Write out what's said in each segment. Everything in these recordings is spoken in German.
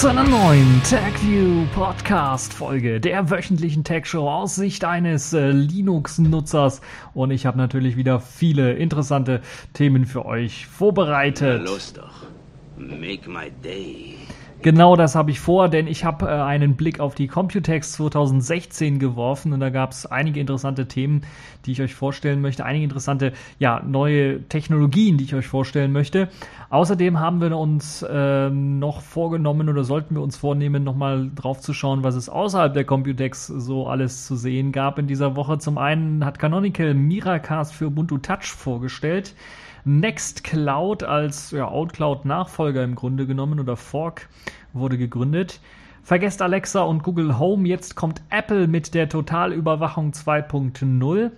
zu einer neuen TechView Podcast Folge der wöchentlichen Tech Show aus Sicht eines äh, Linux-Nutzers. Und ich habe natürlich wieder viele interessante Themen für euch vorbereitet. Los doch. Make my day. Genau das habe ich vor, denn ich habe äh, einen Blick auf die Computex 2016 geworfen und da gab es einige interessante Themen, die ich euch vorstellen möchte, einige interessante ja, neue Technologien, die ich euch vorstellen möchte. Außerdem haben wir uns äh, noch vorgenommen oder sollten wir uns vornehmen, nochmal drauf zu schauen, was es außerhalb der Computex so alles zu sehen gab in dieser Woche. Zum einen hat Canonical Miracast für Ubuntu Touch vorgestellt. Nextcloud als ja, OutCloud-Nachfolger im Grunde genommen oder Fork wurde gegründet. Vergesst Alexa und Google Home. Jetzt kommt Apple mit der Totalüberwachung 2.0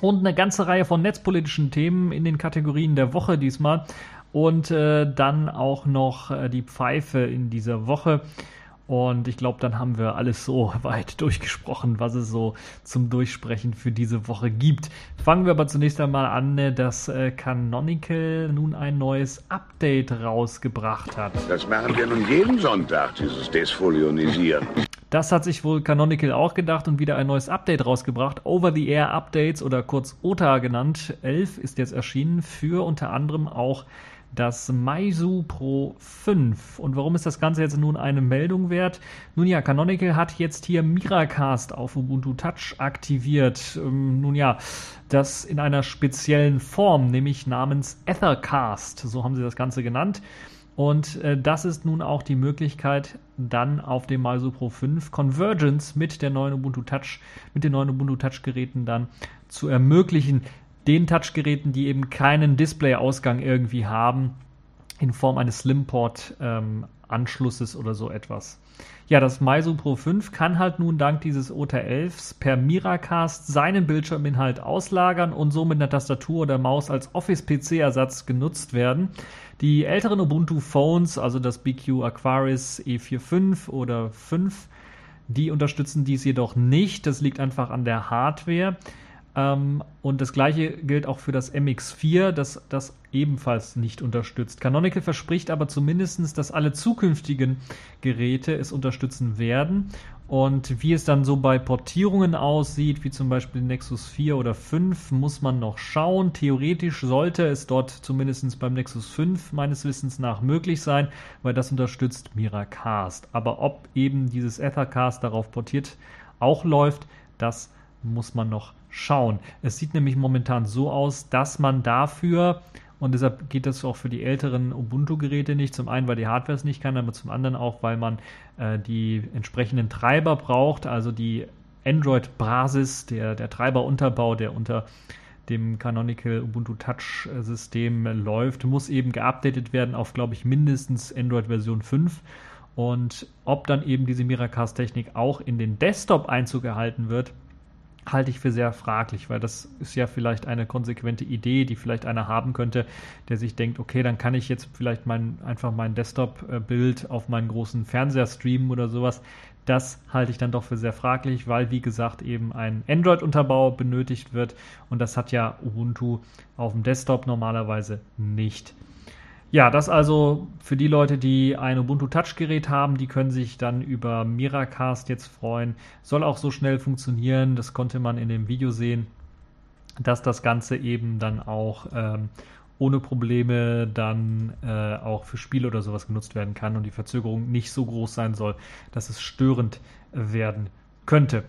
und eine ganze Reihe von netzpolitischen Themen in den Kategorien der Woche diesmal. Und äh, dann auch noch äh, die Pfeife in dieser Woche. Und ich glaube, dann haben wir alles so weit durchgesprochen, was es so zum Durchsprechen für diese Woche gibt. Fangen wir aber zunächst einmal an, äh, dass äh, Canonical nun ein neues Update rausgebracht hat. Das machen wir nun jeden Sonntag, dieses Desfolionisieren. Das hat sich wohl Canonical auch gedacht und wieder ein neues Update rausgebracht. Over-the-Air Updates oder kurz OTA genannt. 11 ist jetzt erschienen für unter anderem auch das Meizu Pro 5. Und warum ist das Ganze jetzt nun eine Meldung wert? Nun ja, Canonical hat jetzt hier Miracast auf Ubuntu Touch aktiviert. Ähm, nun ja, das in einer speziellen Form, nämlich namens Ethercast. So haben sie das Ganze genannt. Und äh, das ist nun auch die Möglichkeit, dann auf dem Meizu Pro 5 Convergence mit der neuen Ubuntu Touch, mit den neuen Ubuntu Touch Geräten dann zu ermöglichen den Touchgeräten, die eben keinen Display-Ausgang irgendwie haben, in Form eines Slimport-Anschlusses ähm, oder so etwas. Ja, das Meizu Pro 5 kann halt nun dank dieses OTA 11 per Miracast seinen Bildschirminhalt auslagern und somit eine Tastatur oder Maus als Office-PC-Ersatz genutzt werden. Die älteren Ubuntu Phones, also das BQ Aquaris E45 oder 5, die unterstützen dies jedoch nicht. Das liegt einfach an der Hardware. Ähm, und das gleiche gilt auch für das MX4, das das ebenfalls nicht unterstützt. Canonical verspricht aber zumindest, dass alle zukünftigen Geräte es unterstützen werden. Und wie es dann so bei Portierungen aussieht, wie zum Beispiel Nexus 4 oder 5, muss man noch schauen. Theoretisch sollte es dort zumindest beim Nexus 5 meines Wissens nach möglich sein, weil das unterstützt Miracast. Aber ob eben dieses Ethercast darauf portiert auch läuft, das muss man noch schauen. Es sieht nämlich momentan so aus, dass man dafür, und deshalb geht das auch für die älteren Ubuntu-Geräte nicht, zum einen, weil die Hardware es nicht kann, aber zum anderen auch, weil man äh, die entsprechenden Treiber braucht, also die Android-Basis, der, der Treiberunterbau, der unter dem Canonical Ubuntu Touch System läuft, muss eben geupdatet werden auf, glaube ich, mindestens Android Version 5. Und ob dann eben diese Miracast-Technik auch in den Desktop Einzug erhalten wird, halte ich für sehr fraglich, weil das ist ja vielleicht eine konsequente Idee, die vielleicht einer haben könnte, der sich denkt, okay, dann kann ich jetzt vielleicht mein, einfach mein Desktop-Bild auf meinen großen Fernseher streamen oder sowas. Das halte ich dann doch für sehr fraglich, weil, wie gesagt, eben ein Android-Unterbau benötigt wird und das hat ja Ubuntu auf dem Desktop normalerweise nicht. Ja, das also für die Leute, die ein Ubuntu Touch-Gerät haben, die können sich dann über Miracast jetzt freuen. Soll auch so schnell funktionieren, das konnte man in dem Video sehen, dass das Ganze eben dann auch ähm, ohne Probleme dann äh, auch für Spiele oder sowas genutzt werden kann und die Verzögerung nicht so groß sein soll, dass es störend werden könnte.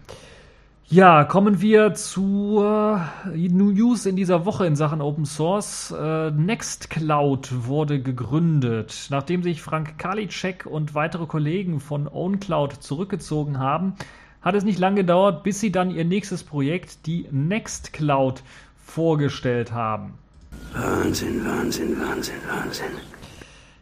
Ja, kommen wir zur News in dieser Woche in Sachen Open Source. Äh, Nextcloud wurde gegründet. Nachdem sich Frank Karliczek und weitere Kollegen von OwnCloud zurückgezogen haben, hat es nicht lange gedauert, bis sie dann ihr nächstes Projekt, die Nextcloud, vorgestellt haben. Wahnsinn, Wahnsinn, Wahnsinn, Wahnsinn.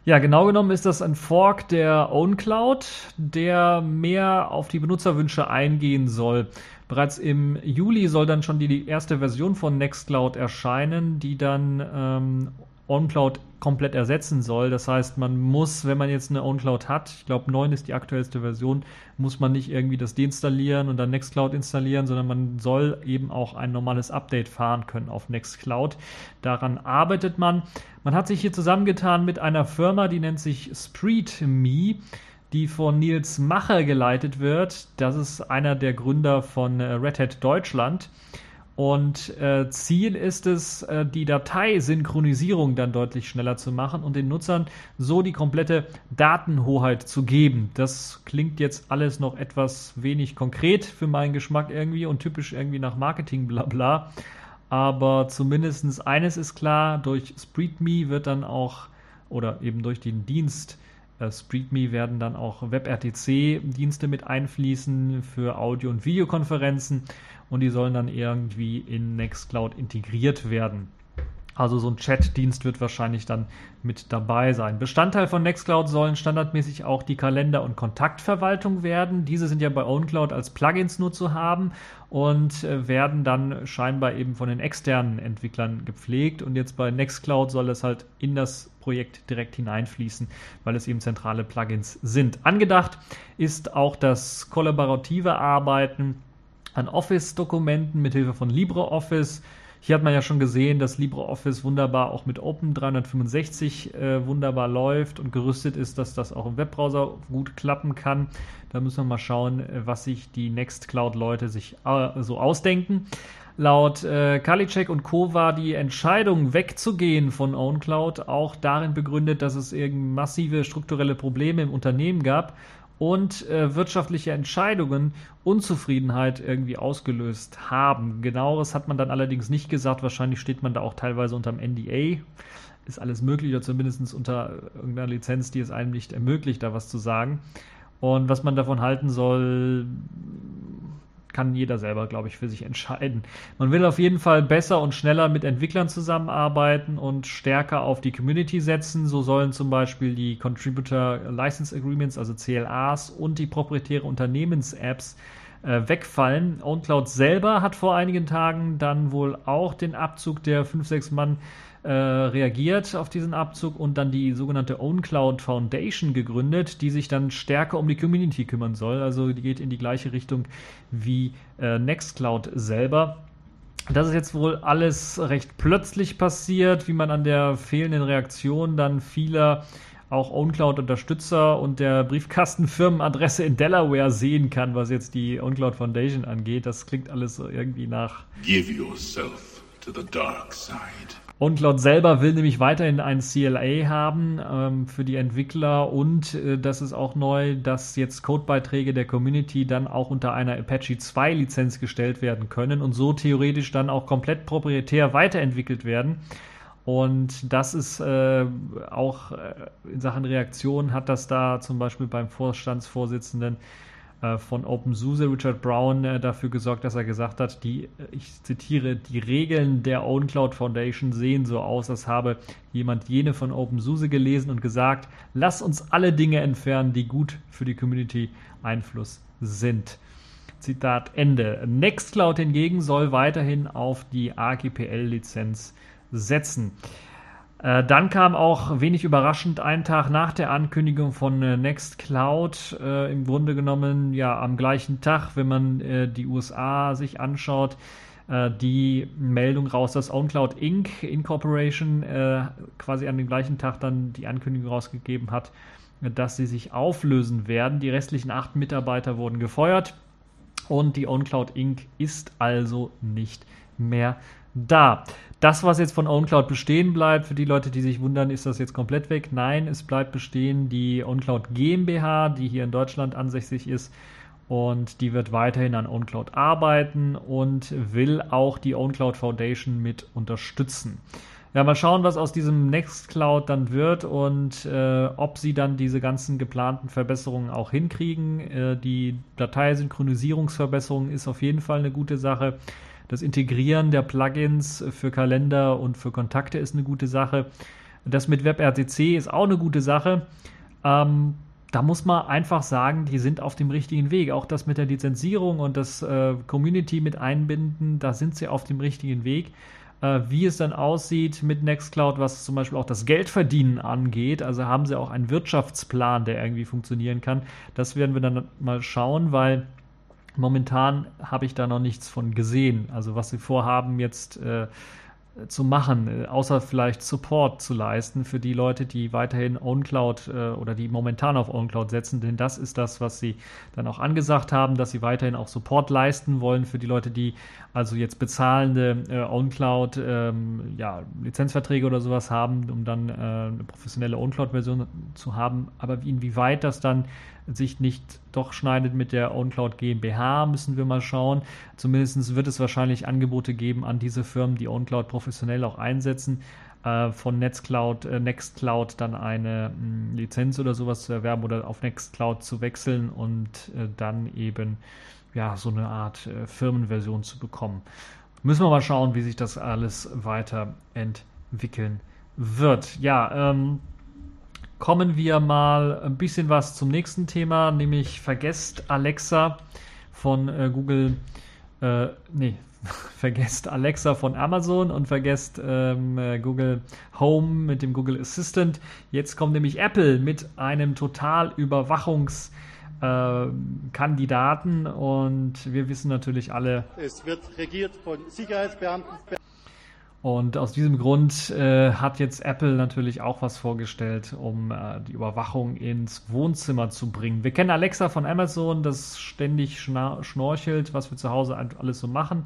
Ja, genau genommen ist das ein Fork der OwnCloud, der mehr auf die Benutzerwünsche eingehen soll. Bereits im Juli soll dann schon die, erste Version von Nextcloud erscheinen, die dann ähm, OnCloud komplett ersetzen soll. Das heißt, man muss, wenn man jetzt eine OnCloud hat, ich glaube 9 ist die aktuellste Version, muss man nicht irgendwie das deinstallieren und dann Nextcloud installieren, sondern man soll eben auch ein normales Update fahren können auf Nextcloud. Daran arbeitet man. Man hat sich hier zusammengetan mit einer Firma, die nennt sich SpreedMe die von Nils Macher geleitet wird. Das ist einer der Gründer von äh, Red Hat Deutschland. Und äh, Ziel ist es, äh, die Dateisynchronisierung dann deutlich schneller zu machen und den Nutzern so die komplette Datenhoheit zu geben. Das klingt jetzt alles noch etwas wenig konkret für meinen Geschmack irgendwie und typisch irgendwie nach Marketing bla bla. Aber zumindest eines ist klar, durch SpreadMe wird dann auch, oder eben durch den Dienst äh, SpreadMe werden dann auch WebRTC-Dienste mit einfließen für Audio- und Videokonferenzen und die sollen dann irgendwie in Nextcloud integriert werden. Also so ein Chat-Dienst wird wahrscheinlich dann mit dabei sein. Bestandteil von Nextcloud sollen standardmäßig auch die Kalender- und Kontaktverwaltung werden. Diese sind ja bei OwnCloud als Plugins nur zu haben und äh, werden dann scheinbar eben von den externen Entwicklern gepflegt. Und jetzt bei Nextcloud soll es halt in das Projekt direkt hineinfließen, weil es eben zentrale Plugins sind. Angedacht ist auch das kollaborative Arbeiten an Office-Dokumenten mithilfe von LibreOffice. Hier hat man ja schon gesehen, dass LibreOffice wunderbar auch mit Open 365 äh, wunderbar läuft und gerüstet ist, dass das auch im Webbrowser gut klappen kann. Da müssen wir mal schauen, äh, was sich die Nextcloud-Leute sich äh, so ausdenken. Laut äh, Kalicek und Co. war die Entscheidung wegzugehen von OwnCloud auch darin begründet, dass es eben massive strukturelle Probleme im Unternehmen gab und äh, wirtschaftliche Entscheidungen Unzufriedenheit irgendwie ausgelöst haben. Genaueres hat man dann allerdings nicht gesagt. Wahrscheinlich steht man da auch teilweise unter dem NDA. Ist alles möglich oder zumindest unter irgendeiner Lizenz, die es einem nicht ermöglicht, da was zu sagen. Und was man davon halten soll, kann jeder selber, glaube ich, für sich entscheiden. Man will auf jeden Fall besser und schneller mit Entwicklern zusammenarbeiten und stärker auf die Community setzen. So sollen zum Beispiel die Contributor License Agreements, also CLAs und die proprietäre Unternehmens-Apps äh, wegfallen. OwnCloud selber hat vor einigen Tagen dann wohl auch den Abzug der 5, 6 Mann äh, reagiert auf diesen Abzug und dann die sogenannte OwnCloud Foundation gegründet, die sich dann stärker um die Community kümmern soll. Also die geht in die gleiche Richtung wie äh, Nextcloud selber. Das ist jetzt wohl alles recht plötzlich passiert, wie man an der fehlenden Reaktion dann vieler auch OwnCloud-Unterstützer und der Briefkastenfirmenadresse in Delaware sehen kann, was jetzt die OwnCloud Foundation angeht. Das klingt alles irgendwie nach Give yourself side. OwnCloud selber will nämlich weiterhin ein CLA haben ähm, für die Entwickler und äh, das ist auch neu, dass jetzt Codebeiträge der Community dann auch unter einer Apache 2 Lizenz gestellt werden können und so theoretisch dann auch komplett proprietär weiterentwickelt werden. Und das ist äh, auch äh, in Sachen Reaktion hat das da zum Beispiel beim Vorstandsvorsitzenden von OpenSUSE, Richard Brown, äh, dafür gesorgt, dass er gesagt hat, die, äh, ich zitiere, die Regeln der OwnCloud Foundation sehen so aus, als habe jemand jene von OpenSUSE gelesen und gesagt, lass uns alle Dinge entfernen, die gut für die Community Einfluss sind. Zitat Ende. Nextcloud hingegen soll weiterhin auf die AGPL-Lizenz setzen. Äh, dann kam auch wenig überraschend einen Tag nach der Ankündigung von äh, Nextcloud, äh, im Grunde genommen ja am gleichen Tag, wenn man äh, die USA sich anschaut, äh, die Meldung raus, dass OwnCloud Inc. Incorporation äh, quasi an dem gleichen Tag dann die Ankündigung rausgegeben hat, dass sie sich auflösen werden. Die restlichen acht Mitarbeiter wurden gefeuert und die OwnCloud Inc. ist also nicht mehr da. Das, was jetzt von OwnCloud bestehen bleibt, für die Leute, die sich wundern, ist das jetzt komplett weg? Nein, es bleibt bestehen die OwnCloud GmbH, die hier in Deutschland ansässig ist. Und die wird weiterhin an OwnCloud arbeiten und will auch die OwnCloud Foundation mit unterstützen. Ja, mal schauen, was aus diesem Nextcloud dann wird und äh, ob sie dann diese ganzen geplanten Verbesserungen auch hinkriegen. Äh, die Dateisynchronisierungsverbesserung ist auf jeden Fall eine gute Sache. Das Integrieren der Plugins für Kalender und für Kontakte ist eine gute Sache. Das mit WebRTC ist auch eine gute Sache. Ähm, da muss man einfach sagen, die sind auf dem richtigen Weg. Auch das mit der Lizenzierung und das äh, Community mit einbinden, da sind sie auf dem richtigen Weg. Äh, wie es dann aussieht mit Nextcloud, was zum Beispiel auch das Geldverdienen angeht, also haben sie auch einen Wirtschaftsplan, der irgendwie funktionieren kann. Das werden wir dann mal schauen, weil Momentan habe ich da noch nichts von gesehen. Also was sie vorhaben jetzt, äh, zu machen, äh, außer vielleicht Support zu leisten für die Leute, die weiterhin OwnCloud äh, oder die momentan auf OwnCloud setzen, denn das ist das, was sie dann auch angesagt haben, dass sie weiterhin auch Support leisten wollen für die Leute, die also jetzt bezahlende äh, OwnCloud ähm, ja, Lizenzverträge oder sowas haben, um dann äh, eine professionelle OwnCloud-Version zu haben. Aber inwieweit das dann sich nicht doch schneidet mit der OwnCloud GmbH, müssen wir mal schauen. Zumindest wird es wahrscheinlich Angebote geben an diese Firmen, die OwnCloud professionell auch einsetzen, äh, von Nextcloud, äh, Nextcloud dann eine mh, hm, Lizenz oder sowas zu erwerben oder auf Nextcloud zu wechseln und äh, dann eben ja so eine Art Firmenversion zu bekommen. Müssen wir mal schauen, wie sich das alles weiterentwickeln wird. Ja, ähm, kommen wir mal ein bisschen was zum nächsten Thema, nämlich vergesst Alexa von äh, Google, äh, nee, vergesst Alexa von Amazon und vergesst ähm, äh, Google Home mit dem Google Assistant. Jetzt kommt nämlich Apple mit einem total Überwachungskandidaten äh, und wir wissen natürlich alle. Es wird regiert von Sicherheitsbeamten. Und aus diesem Grund äh, hat jetzt Apple natürlich auch was vorgestellt, um äh, die Überwachung ins Wohnzimmer zu bringen. Wir kennen Alexa von Amazon, das ständig schnorchelt, was wir zu Hause alles so machen.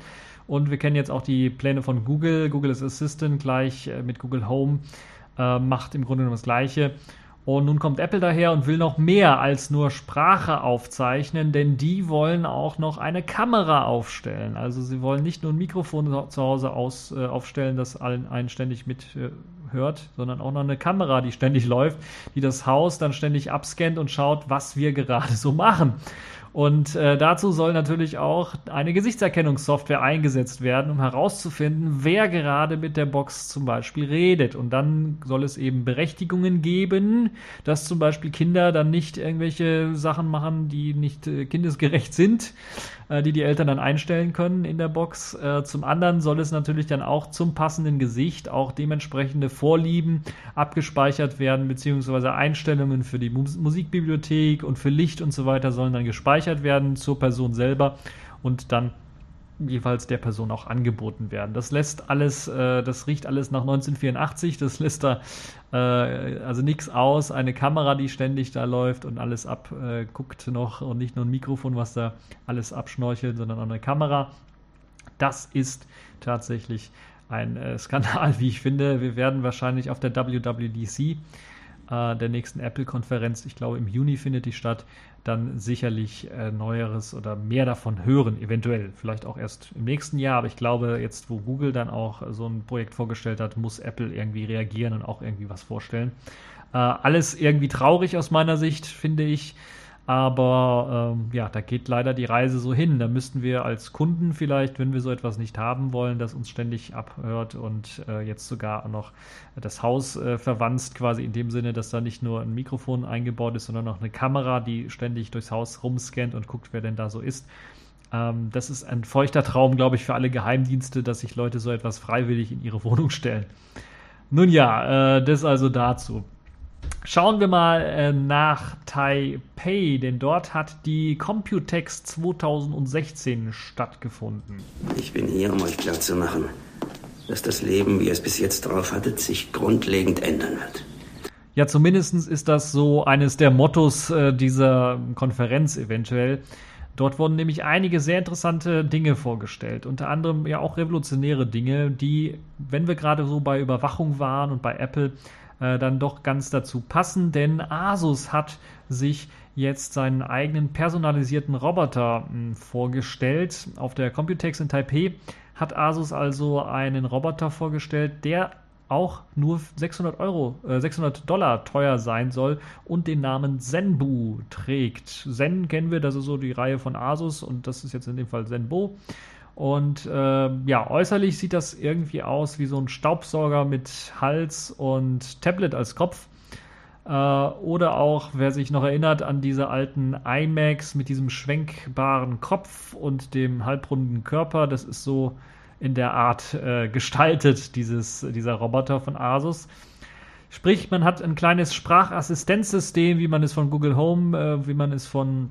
Und wir kennen jetzt auch die Pläne von Google. Google Assistant gleich äh, mit Google Home äh, macht im Grunde genommen das Gleiche. Und nun kommt Apple daher und will noch mehr als nur Sprache aufzeichnen, denn die wollen auch noch eine Kamera aufstellen. Also sie wollen nicht nur ein Mikrofon zu Hause aus, äh, aufstellen, das allen einen ständig mithört, äh, sondern auch noch eine Kamera, die ständig läuft, die das Haus dann ständig abscannt und schaut, was wir gerade so machen. Und äh, dazu soll natürlich auch eine Gesichtserkennungssoftware eingesetzt werden, um herauszufinden, wer gerade mit der Box zum Beispiel redet. Und dann soll es eben Berechtigungen geben, dass zum Beispiel Kinder dann nicht irgendwelche Sachen machen, die nicht äh, kindesgerecht sind, äh, die die Eltern dann einstellen können in der Box. Äh, zum anderen soll es natürlich dann auch zum passenden Gesicht auch dementsprechende Vorlieben abgespeichert werden, beziehungsweise Einstellungen für die Mus Musikbibliothek und für Licht und so weiter sollen dann gespeichert werden zur Person selber und dann jeweils der Person auch angeboten werden. Das lässt alles, äh, das riecht alles nach 1984, das lässt da äh, also nichts aus. Eine Kamera, die ständig da läuft und alles abguckt äh, noch und nicht nur ein Mikrofon, was da alles abschnorchelt, sondern auch eine Kamera. Das ist tatsächlich ein äh, Skandal, wie ich finde. Wir werden wahrscheinlich auf der WWDC äh, der nächsten Apple-Konferenz, ich glaube im Juni findet die statt, dann sicherlich äh, Neueres oder mehr davon hören, eventuell. Vielleicht auch erst im nächsten Jahr, aber ich glaube, jetzt, wo Google dann auch so ein Projekt vorgestellt hat, muss Apple irgendwie reagieren und auch irgendwie was vorstellen. Äh, alles irgendwie traurig aus meiner Sicht, finde ich. Aber ähm, ja, da geht leider die Reise so hin. Da müssten wir als Kunden vielleicht, wenn wir so etwas nicht haben wollen, das uns ständig abhört und äh, jetzt sogar noch das Haus äh, verwanzt, quasi in dem Sinne, dass da nicht nur ein Mikrofon eingebaut ist, sondern auch eine Kamera, die ständig durchs Haus rumscannt und guckt, wer denn da so ist. Ähm, das ist ein feuchter Traum, glaube ich, für alle Geheimdienste, dass sich Leute so etwas freiwillig in ihre Wohnung stellen. Nun ja, äh, das also dazu. Schauen wir mal äh, nach Taipei, denn dort hat die Computex 2016 stattgefunden. Ich bin hier, um euch klarzumachen, dass das Leben, wie ihr es bis jetzt drauf hattet, sich grundlegend ändern wird. Ja, zumindest ist das so eines der Mottos äh, dieser Konferenz eventuell. Dort wurden nämlich einige sehr interessante Dinge vorgestellt, unter anderem ja auch revolutionäre Dinge, die, wenn wir gerade so bei Überwachung waren und bei Apple, äh, dann doch ganz dazu passen, denn Asus hat sich jetzt seinen eigenen personalisierten Roboter hm, vorgestellt. Auf der Computex in Taipei hat Asus also einen Roboter vorgestellt, der auch nur 600 Euro, äh, 600 Dollar teuer sein soll und den Namen Zenbu trägt. Zen kennen wir, das ist so die Reihe von Asus und das ist jetzt in dem Fall Zenbo. Und äh, ja, äußerlich sieht das irgendwie aus wie so ein Staubsauger mit Hals und Tablet als Kopf. Äh, oder auch, wer sich noch erinnert an diese alten iMacs mit diesem schwenkbaren Kopf und dem halbrunden Körper, das ist so in der Art äh, gestaltet, dieses, dieser Roboter von Asus. Sprich, man hat ein kleines Sprachassistenzsystem, wie man es von Google Home, äh, wie man es von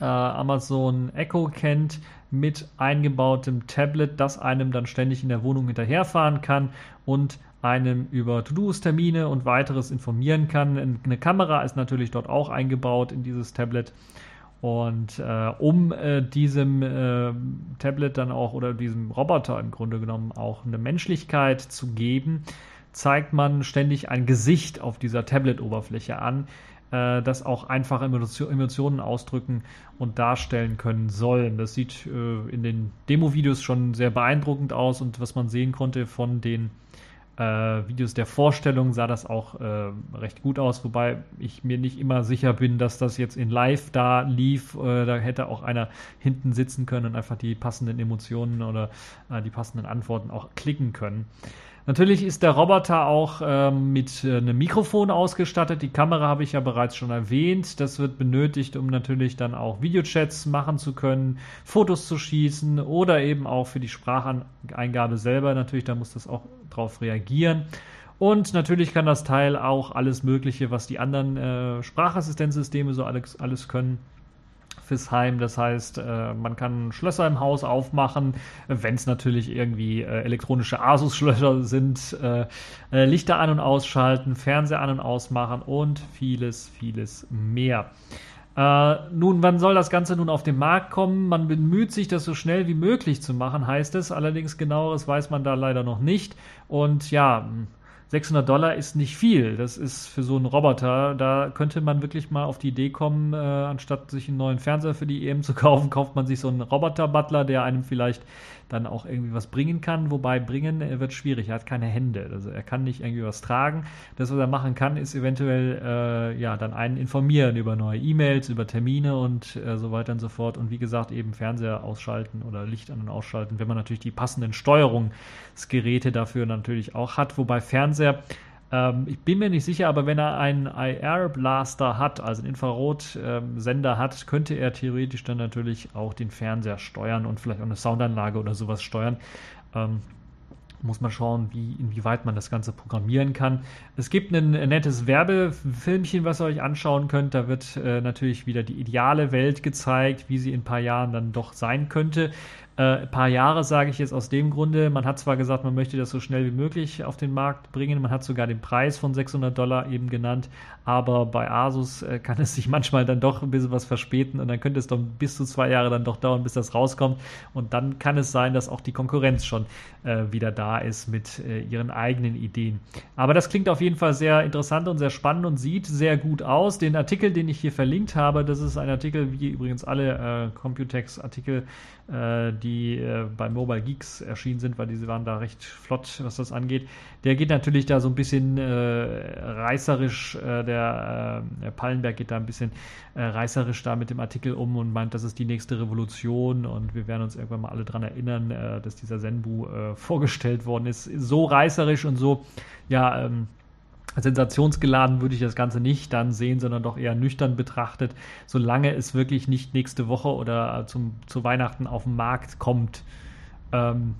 äh, Amazon Echo kennt, mit eingebautem Tablet, das einem dann ständig in der Wohnung hinterherfahren kann und einem über To-Dos, Termine und weiteres informieren kann. Eine Kamera ist natürlich dort auch eingebaut in dieses Tablet. Und äh, um äh, diesem äh, Tablet dann auch oder diesem Roboter im Grunde genommen auch eine Menschlichkeit zu geben, zeigt man ständig ein Gesicht auf dieser Tablet-Oberfläche an, äh, das auch einfache Emotionen ausdrücken und darstellen können sollen. Das sieht äh, in den Demo-Videos schon sehr beeindruckend aus und was man sehen konnte von den äh, Videos der Vorstellung sah das auch äh, recht gut aus, wobei ich mir nicht immer sicher bin, dass das jetzt in Live da lief. Äh, da hätte auch einer hinten sitzen können und einfach die passenden Emotionen oder äh, die passenden Antworten auch klicken können. Natürlich ist der Roboter auch ähm, mit äh, einem Mikrofon ausgestattet. Die Kamera habe ich ja bereits schon erwähnt. Das wird benötigt, um natürlich dann auch Videochats machen zu können, Fotos zu schießen oder eben auch für die Spracheingabe selber. Natürlich, da muss das auch drauf reagieren. Und natürlich kann das Teil auch alles Mögliche, was die anderen äh, Sprachassistenzsysteme so alles, alles können fürs Heim. Das heißt, äh, man kann Schlösser im Haus aufmachen, wenn es natürlich irgendwie äh, elektronische Asus-Schlösser sind, äh, Lichter an und ausschalten, Fernseher an und ausmachen und vieles, vieles mehr. Äh, nun, wann soll das Ganze nun auf den Markt kommen? Man bemüht sich, das so schnell wie möglich zu machen, heißt es. Allerdings genaueres weiß man da leider noch nicht. Und ja, 600 Dollar ist nicht viel. Das ist für so einen Roboter, da könnte man wirklich mal auf die Idee kommen, äh, anstatt sich einen neuen Fernseher für die EM zu kaufen, kauft man sich so einen Roboter-Butler, der einem vielleicht dann auch irgendwie was bringen kann. Wobei bringen wird schwierig, er hat keine Hände. Also er kann nicht irgendwie was tragen. Das, was er machen kann, ist eventuell äh, ja dann einen informieren über neue E-Mails, über Termine und äh, so weiter und so fort. Und wie gesagt, eben Fernseher ausschalten oder Licht an und ausschalten, wenn man natürlich die passenden Steuerungsgeräte dafür natürlich auch hat. Wobei Fernseher ähm, ich bin mir nicht sicher, aber wenn er einen IR-Blaster hat, also einen Infrarotsender ähm, hat, könnte er theoretisch dann natürlich auch den Fernseher steuern und vielleicht auch eine Soundanlage oder sowas steuern. Ähm, muss man schauen, wie, inwieweit man das Ganze programmieren kann. Es gibt ein, nettes Werbefilmchen, was ihr euch anschauen könnt. Da wird äh, natürlich wieder die ideale Welt gezeigt, wie sie in ein paar Jahren dann doch sein könnte. Äh, paar Jahre sage ich jetzt aus dem Grunde, man hat zwar gesagt, man möchte das so schnell wie möglich auf den Markt bringen, man hat sogar den Preis von 600 Dollar eben genannt, aber bei Asus äh, kann es sich manchmal dann doch ein bisschen was verspäten und dann könnte es doch bis zu zwei Jahre dann doch dauern, bis das rauskommt und dann kann es sein, dass auch die Konkurrenz schon äh, wieder da ist mit äh, ihren eigenen Ideen. Aber das klingt auf jeden Fall sehr interessant und sehr spannend und sieht sehr gut aus. Den Artikel, den ich hier verlinkt habe, das ist ein Artikel, wie übrigens alle Computex-Artikel, die äh, bei Mobile Geeks erschienen sind, weil diese waren da recht flott, was das angeht. Der geht natürlich da so ein bisschen äh, reißerisch, äh, der, äh, Pallenberg geht da ein bisschen äh, reißerisch da mit dem Artikel um und meint, das ist die nächste Revolution und wir werden uns irgendwann mal alle dran erinnern, dass dieser Zenbu vorgestellt worden ist. So reißerisch und so, ja, ähm, sensationsgeladen würde ich das Ganze nicht dann sehen, sondern doch eher nüchtern betrachtet, solange es wirklich nicht nächste Woche oder zum, zu Weihnachten auf den Markt kommt. Ähm,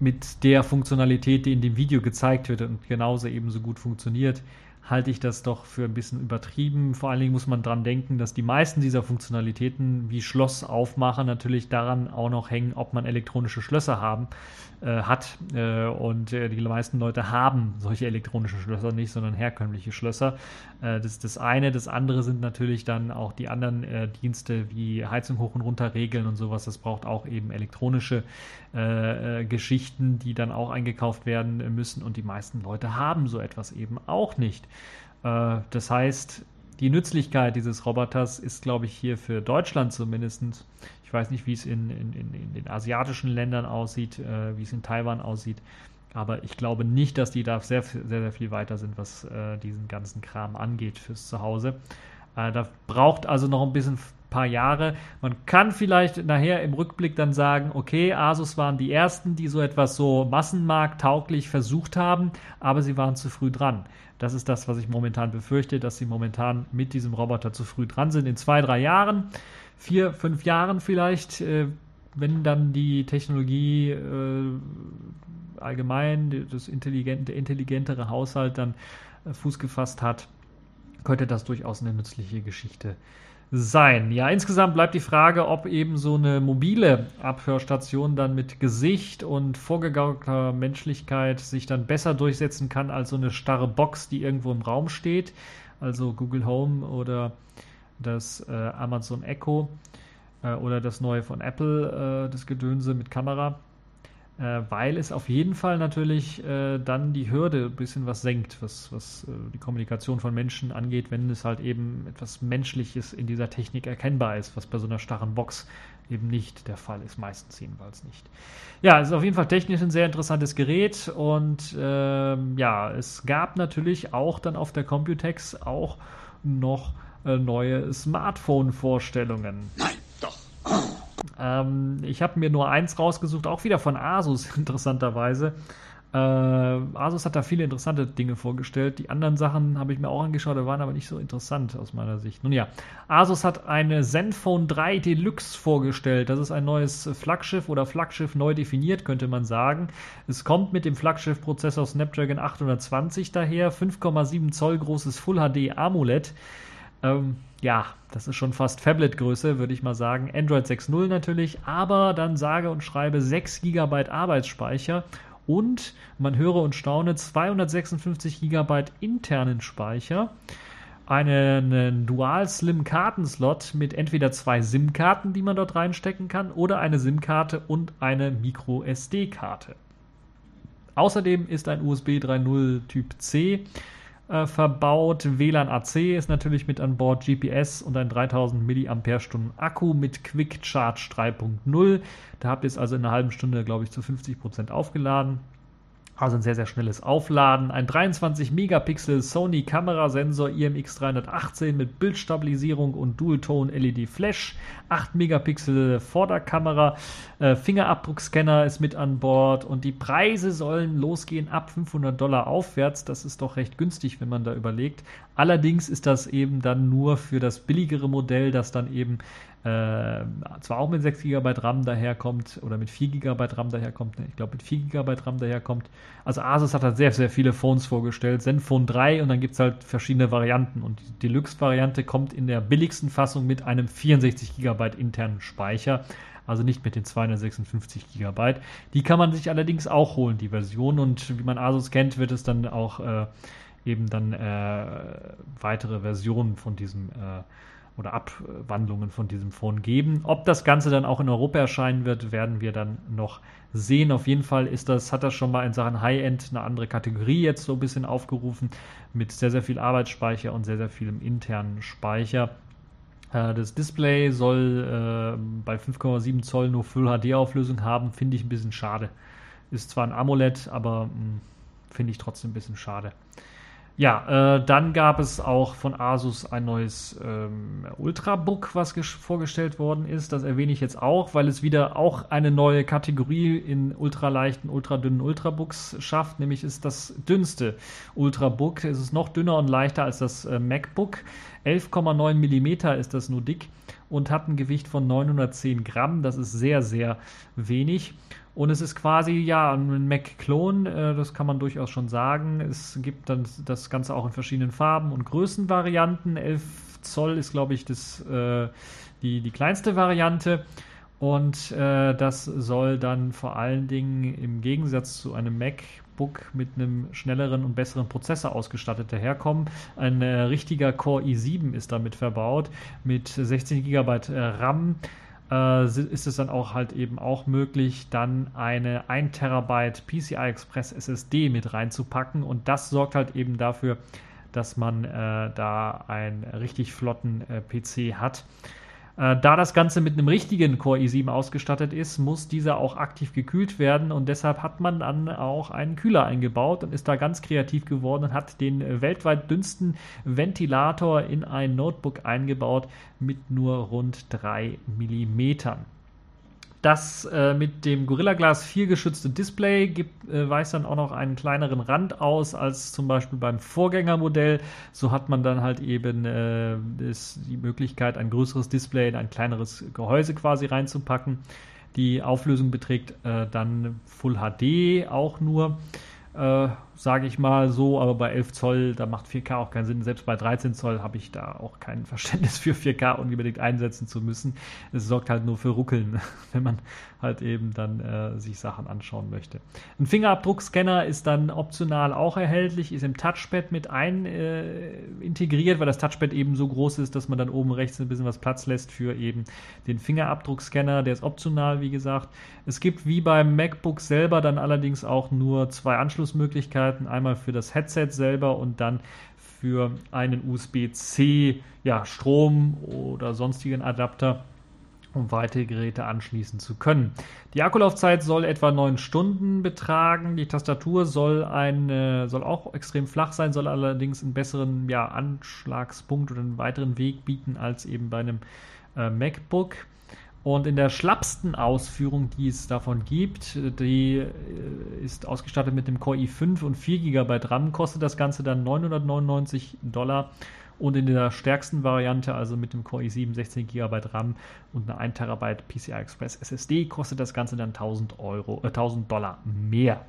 mit der Funktionalität, die in dem Video gezeigt wird und genauso ebenso gut funktioniert, halte ich das doch für ein bisschen übertrieben. Vor allen Dingen muss man dran denken, dass die meisten dieser Funktionalitäten wie Schloss aufmachen natürlich daran auch noch hängen, ob man elektronische Schlösser haben äh, hat. Äh, und äh, die meisten Leute haben solche elektronischen Schlösser nicht, sondern herkömmliche Schlösser. Äh, das ist das eine. Das andere sind natürlich dann auch die anderen äh, Dienste wie Heizung hoch und runter regeln und sowas. Das braucht auch eben elektronische Geschichten, die dann auch eingekauft werden müssen. Und die meisten Leute haben so etwas eben auch nicht. das heißt, die Nützlichkeit dieses Roboters ist, glaube ich, hier für Deutschland zumindest ich weiß nicht, wie es in, in, in, den asiatischen Ländern aussieht, äh, wie es in Taiwan aussieht. Aber ich glaube nicht, dass die da sehr, sehr, sehr viel weiter sind, was äh, diesen ganzen Kram angeht fürs Zuhause. Äh, da braucht also noch ein bisschen paar Jahre. Man kann vielleicht nachher im Rückblick dann sagen, okay, Asus waren die ersten, die so etwas so massenmarkttauglich versucht haben, aber sie waren zu früh dran. Das ist das, was ich momentan befürchte, dass sie momentan mit diesem Roboter zu früh dran sind. In zwei, drei Jahren vier, fünf Jahren vielleicht, äh, wenn dann die Technologie äh, allgemein, das intelligente, intelligentere Haushalt dann äh, Fuß gefasst hat, könnte das durchaus eine nützliche Geschichte sein. Ja, insgesamt bleibt die Frage, ob eben so eine mobile Abhörstation dann mit Gesicht und vorgegaukelter Menschlichkeit sich dann besser durchsetzen kann als so eine starre Box, die irgendwo im Raum steht. Also Google Home oder das äh, Amazon Echo äh, oder das neue von Apple, äh, das Gedönse mit Kamera äh, weil es auf jeden Fall natürlich äh, dann die Hürde ein bisschen was senkt, was, was äh, die Kommunikation von Menschen angeht, wenn es halt eben etwas Menschliches in dieser Technik erkennbar ist, was bei so einer starren Box eben nicht der Fall ist, meistens jedenfalls nicht. Ja, es ist auf jeden Fall technisch ein sehr interessantes Gerät und ähm, ja, es gab natürlich auch dann auf der Computex auch noch äh, neue Smartphone-Vorstellungen. Nein. Ähm, ich habe mir nur eins rausgesucht, auch wieder von Asus, interessanterweise. Äh, Asus hat da viele interessante Dinge vorgestellt. Die anderen Sachen habe ich mir auch angeschaut, die waren aber nicht so interessant aus meiner Sicht. Nun ja, Asus hat eine Zenfone 3 Deluxe vorgestellt. Das ist ein neues Flaggschiff oder Flaggschiff neu definiert, könnte man sagen. Es kommt mit dem Flaggschiff-Prozessor Snapdragon 820 daher, 5,7 Zoll großes Full HD AMOLED. Ähm, ja, das ist schon fast Phablet-Größe, würde ich mal sagen. Android 6.0 natürlich, aber dann sage und schreibe 6 GB Arbeitsspeicher und man höre und staune 256 GB internen Speicher. Einen, einen Dual-Slim-Kartenslot mit entweder zwei SIM-Karten, die man dort reinstecken kann, oder eine SIM-Karte und eine Micro-SD-Karte. Außerdem ist ein USB 3.0 Typ C äh, verbaut. WLAN AC ist natürlich mit an Bord, GPS und ein 3000 mAh Akku mit Quick Charge 3.0. Da habt ihr es also in einer halben Stunde, glaube ich, zu 50% aufgeladen. Also ein sehr, sehr schnelles Aufladen. Ein 23 Megapixel Sony Kamerasensor IMX318 mit Bildstabilisierung und Dual-Tone LED Flash. 8 Megapixel Vorderkamera. Äh, Fingerabdruckscanner ist mit an Bord. Und die Preise sollen losgehen ab 500 Dollar aufwärts. Das ist doch recht günstig, wenn man da überlegt. Allerdings ist das eben dann nur für das billigere Modell, das dann eben äh, zwar auch mit 6 GB RAM daherkommt oder mit 4 GB RAM daherkommt, ne, ich glaube mit 4 GB RAM daherkommt. Also Asus hat halt sehr, sehr viele Phones vorgestellt, Zenfone 3 und dann gibt es halt verschiedene Varianten und die Deluxe-Variante kommt in der billigsten Fassung mit einem 64 GB internen Speicher, also nicht mit den 256 GB. Die kann man sich allerdings auch holen, die Version und wie man Asus kennt, wird es dann auch äh, eben dann äh, weitere Versionen von diesem äh, oder Abwandlungen von diesem Phone geben. Ob das Ganze dann auch in Europa erscheinen wird, werden wir dann noch sehen. Auf jeden Fall ist das, hat das schon mal in Sachen High-End eine andere Kategorie jetzt so ein bisschen aufgerufen mit sehr, sehr viel Arbeitsspeicher und sehr, sehr vielem internen Speicher. Äh, das Display soll äh, bei 5,7 Zoll nur Full HD-Auflösung haben, finde ich ein bisschen schade. Ist zwar ein AMOLED, aber hm, finde ich trotzdem ein bisschen schade. Ja, äh, dann gab es auch von Asus ein neues ähm, Ultrabook, was vorgestellt worden ist. Das erwähne ich jetzt auch, weil es wieder auch eine neue Kategorie in ultraleichten, ultradünnen Ultrabooks schafft. Nämlich ist das dünnste Ultrabook. Es ist noch dünner und leichter als das äh, MacBook. 11,9 mm ist das nur dick und hat ein Gewicht von 910 Gramm. Das ist sehr, sehr wenig. Und es ist quasi ja ein Mac-Klon, äh, das kann man durchaus schon sagen. Es gibt dann das Ganze auch in verschiedenen Farben und Größenvarianten. 11 Zoll ist, glaube ich, das, äh, die, die kleinste Variante. Und äh, das soll dann vor allen Dingen im Gegensatz zu einem MacBook mit einem schnelleren und besseren Prozessor ausgestattet daherkommen. Ein richtiger Core i7 ist damit verbaut mit 16 GB RAM äh, ist es dann auch halt eben auch möglich, dann eine 1 Terabyte PCI Express SSD mit reinzupacken und das sorgt halt eben dafür, dass man äh, da einen richtig flotten äh, PC hat. Äh, da das Ganze mit einem richtigen Core i7 ausgestattet ist, muss dieser auch aktiv gekühlt werden und deshalb hat man dann auch einen Kühler eingebaut und ist da ganz kreativ geworden und hat den weltweit dünnsten Ventilator in ein Notebook eingebaut mit nur rund 3 Millimetern. Das äh, mit dem Gorilla Glass 4 geschützte Display gibt, äh, weist dann auch noch einen kleineren Rand aus als zum Beispiel beim Vorgängermodell. So hat man dann halt eben äh, die Möglichkeit, ein größeres Display in ein kleineres Gehäuse quasi reinzupacken. Die Auflösung beträgt äh, dann Full HD auch nur. Sage ich mal so, aber bei 11 Zoll, da macht 4K auch keinen Sinn. Selbst bei 13 Zoll habe ich da auch kein Verständnis für 4K unbedingt einsetzen zu müssen. Es sorgt halt nur für Ruckeln, wenn man halt eben dann äh, sich Sachen anschauen möchte. Ein Fingerabdruckscanner ist dann optional auch erhältlich, ist im Touchpad mit ein äh, integriert, weil das Touchpad eben so groß ist, dass man dann oben rechts ein bisschen was Platz lässt für eben den Fingerabdruckscanner. Der ist optional, wie gesagt. Es gibt wie beim MacBook selber dann allerdings auch nur zwei Anschlussmöglichkeiten. Einmal für das Headset selber und dann für einen USB-C ja, Strom oder sonstigen Adapter um weitere Geräte anschließen zu können. Die Akkulaufzeit soll etwa 9 Stunden betragen. Die Tastatur soll, eine, soll auch extrem flach sein, soll allerdings einen besseren ja, Anschlagspunkt oder einen weiteren Weg bieten als eben bei einem äh, MacBook. Und in der schlappsten Ausführung, die es davon gibt, die äh, ist ausgestattet mit dem Core i5 und 4 GB RAM, kostet das Ganze dann 999 Dollar. Und in der stärksten Variante, also mit dem Core i7 16 GB RAM und einer 1 TB PCI Express SSD, kostet das Ganze dann 1000, Euro, äh, 1000 Dollar mehr.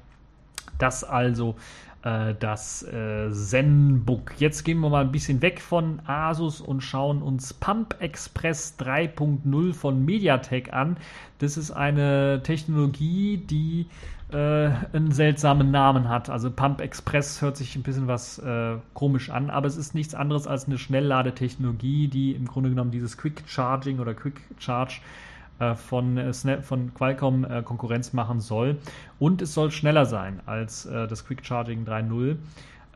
Das also äh, das äh, ZenBook. Jetzt gehen wir mal ein bisschen weg von Asus und schauen uns Pump Express 3.0 von MediaTek an. Das ist eine Technologie, die äh, einen seltsamen Namen hat. Also Pump Express hört sich ein bisschen was äh, komisch an, aber es ist nichts anderes als eine Schnellladetechnologie, die im Grunde genommen dieses Quick Charging oder Quick Charge von, äh, von Qualcomm äh, Konkurrenz machen soll. Und es soll schneller sein als äh, das Quick Charging 3.0.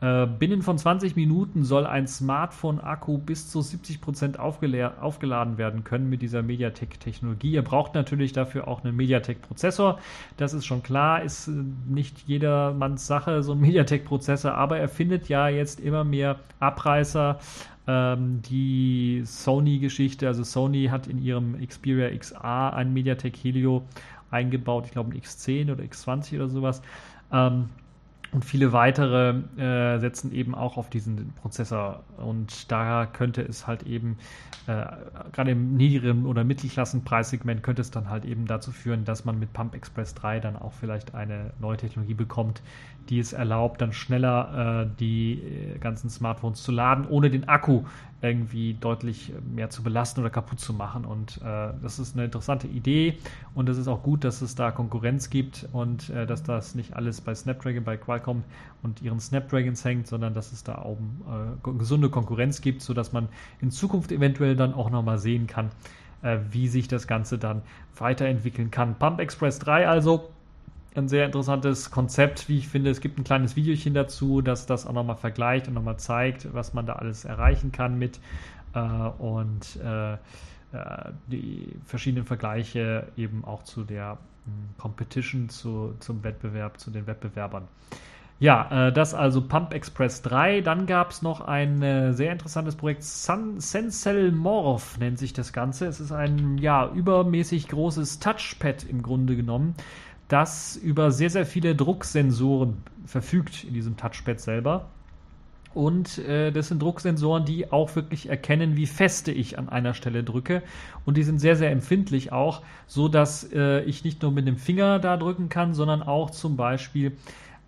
Äh, binnen von 20 Minuten soll ein Smartphone-Akku bis zu 70% aufgeladen werden können mit dieser MediaTek-Technologie. Ihr braucht natürlich dafür auch einen MediaTek-Prozessor. Das ist schon klar, ist äh, nicht jedermanns Sache, so ein MediaTek-Prozessor, aber er findet ja jetzt immer mehr Abreißer. Ähm, die Sony-Geschichte, also Sony hat in ihrem Xperia XA ein MediaTek Helio eingebaut, ich glaube ein X10 oder X20 oder sowas. Ähm, und viele weitere äh, setzen eben auch auf diesen Prozessor. Und da könnte es halt eben, äh, gerade im niedrigen oder Mittelklassenpreissegment, könnte es dann halt eben dazu führen, dass man mit Pump Express 3 dann auch vielleicht eine neue Technologie bekommt, die es erlaubt, dann schneller äh, die äh, ganzen Smartphones zu laden, ohne den Akku irgendwie deutlich mehr zu belasten oder kaputt zu machen. Und äh, das ist eine interessante Idee und es ist auch gut, dass es da Konkurrenz gibt und äh, dass das nicht alles bei Snapdragon, bei Qualcomm und ihren Snapdragons hängt, sondern dass es da auch äh, gesunde Konkurrenz gibt, sodass man in Zukunft eventuell dann auch nochmal sehen kann, äh, wie sich das Ganze dann weiterentwickeln kann. Pump Express 3 also ein sehr interessantes Konzept, wie ich finde. Es gibt ein kleines Videochen dazu, das das auch nochmal vergleicht und nochmal zeigt, was man da alles erreichen kann mit äh, und äh, äh die verschiedenen Vergleiche eben auch zu der hm, Competition, zu, zum Wettbewerb, zu den Wettbewerbern. Ja, äh, das also Pump Express 3. Dann gab es noch ein äh, sehr interessantes Projekt. Sensel Morph nennt sich das Ganze. Es ist ein ja übermäßig großes Touchpad im Grunde genommen das über sehr, sehr viele Drucksensoren verfügt in diesem Touchpad selber. Und äh, das sind Drucksensoren, die auch wirklich erkennen, wie feste ich an einer Stelle drücke. Und die sind sehr, sehr empfindlich auch, so dass äh, ich nicht nur mit dem Finger da drücken kann, sondern auch zum Beispiel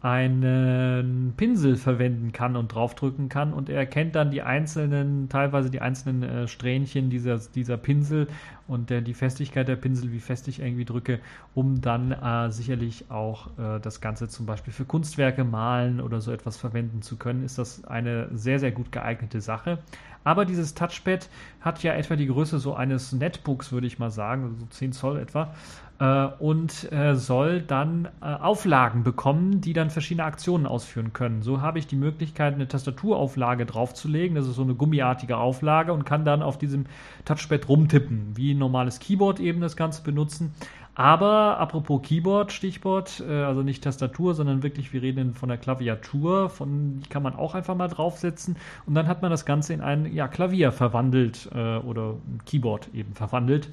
einen Pinsel verwenden kann und draufdrücken kann und er erkennt dann die einzelnen, teilweise die einzelnen äh, Strähnchen dieser, dieser Pinsel und der, die Festigkeit der Pinsel, wie fest ich irgendwie drücke, um dann äh, sicherlich auch äh, das Ganze zum Beispiel für Kunstwerke malen oder so etwas verwenden zu können, ist das eine sehr, sehr gut geeignete Sache. Aber dieses Touchpad hat ja etwa die Größe so eines Netbooks, würde ich mal sagen, so 10 Zoll etwa äh, und äh, soll dann äh, Auflagen bekommen, die dann verschiedene Aktionen ausführen können. So habe ich die Möglichkeit, eine Tastaturauflage draufzulegen. Das ist so eine gummiartige Auflage und kann dann auf diesem Touchpad rumtippen, wie ein normales Keyboard eben das Ganze benutzen. Aber apropos Keyboard, Stichwort, äh, also nicht Tastatur, sondern wirklich, wir reden von der Klaviatur, von die kann man auch einfach mal draufsetzen und dann hat man das Ganze in ein ja, Klavier verwandelt äh, oder ein Keyboard eben verwandelt.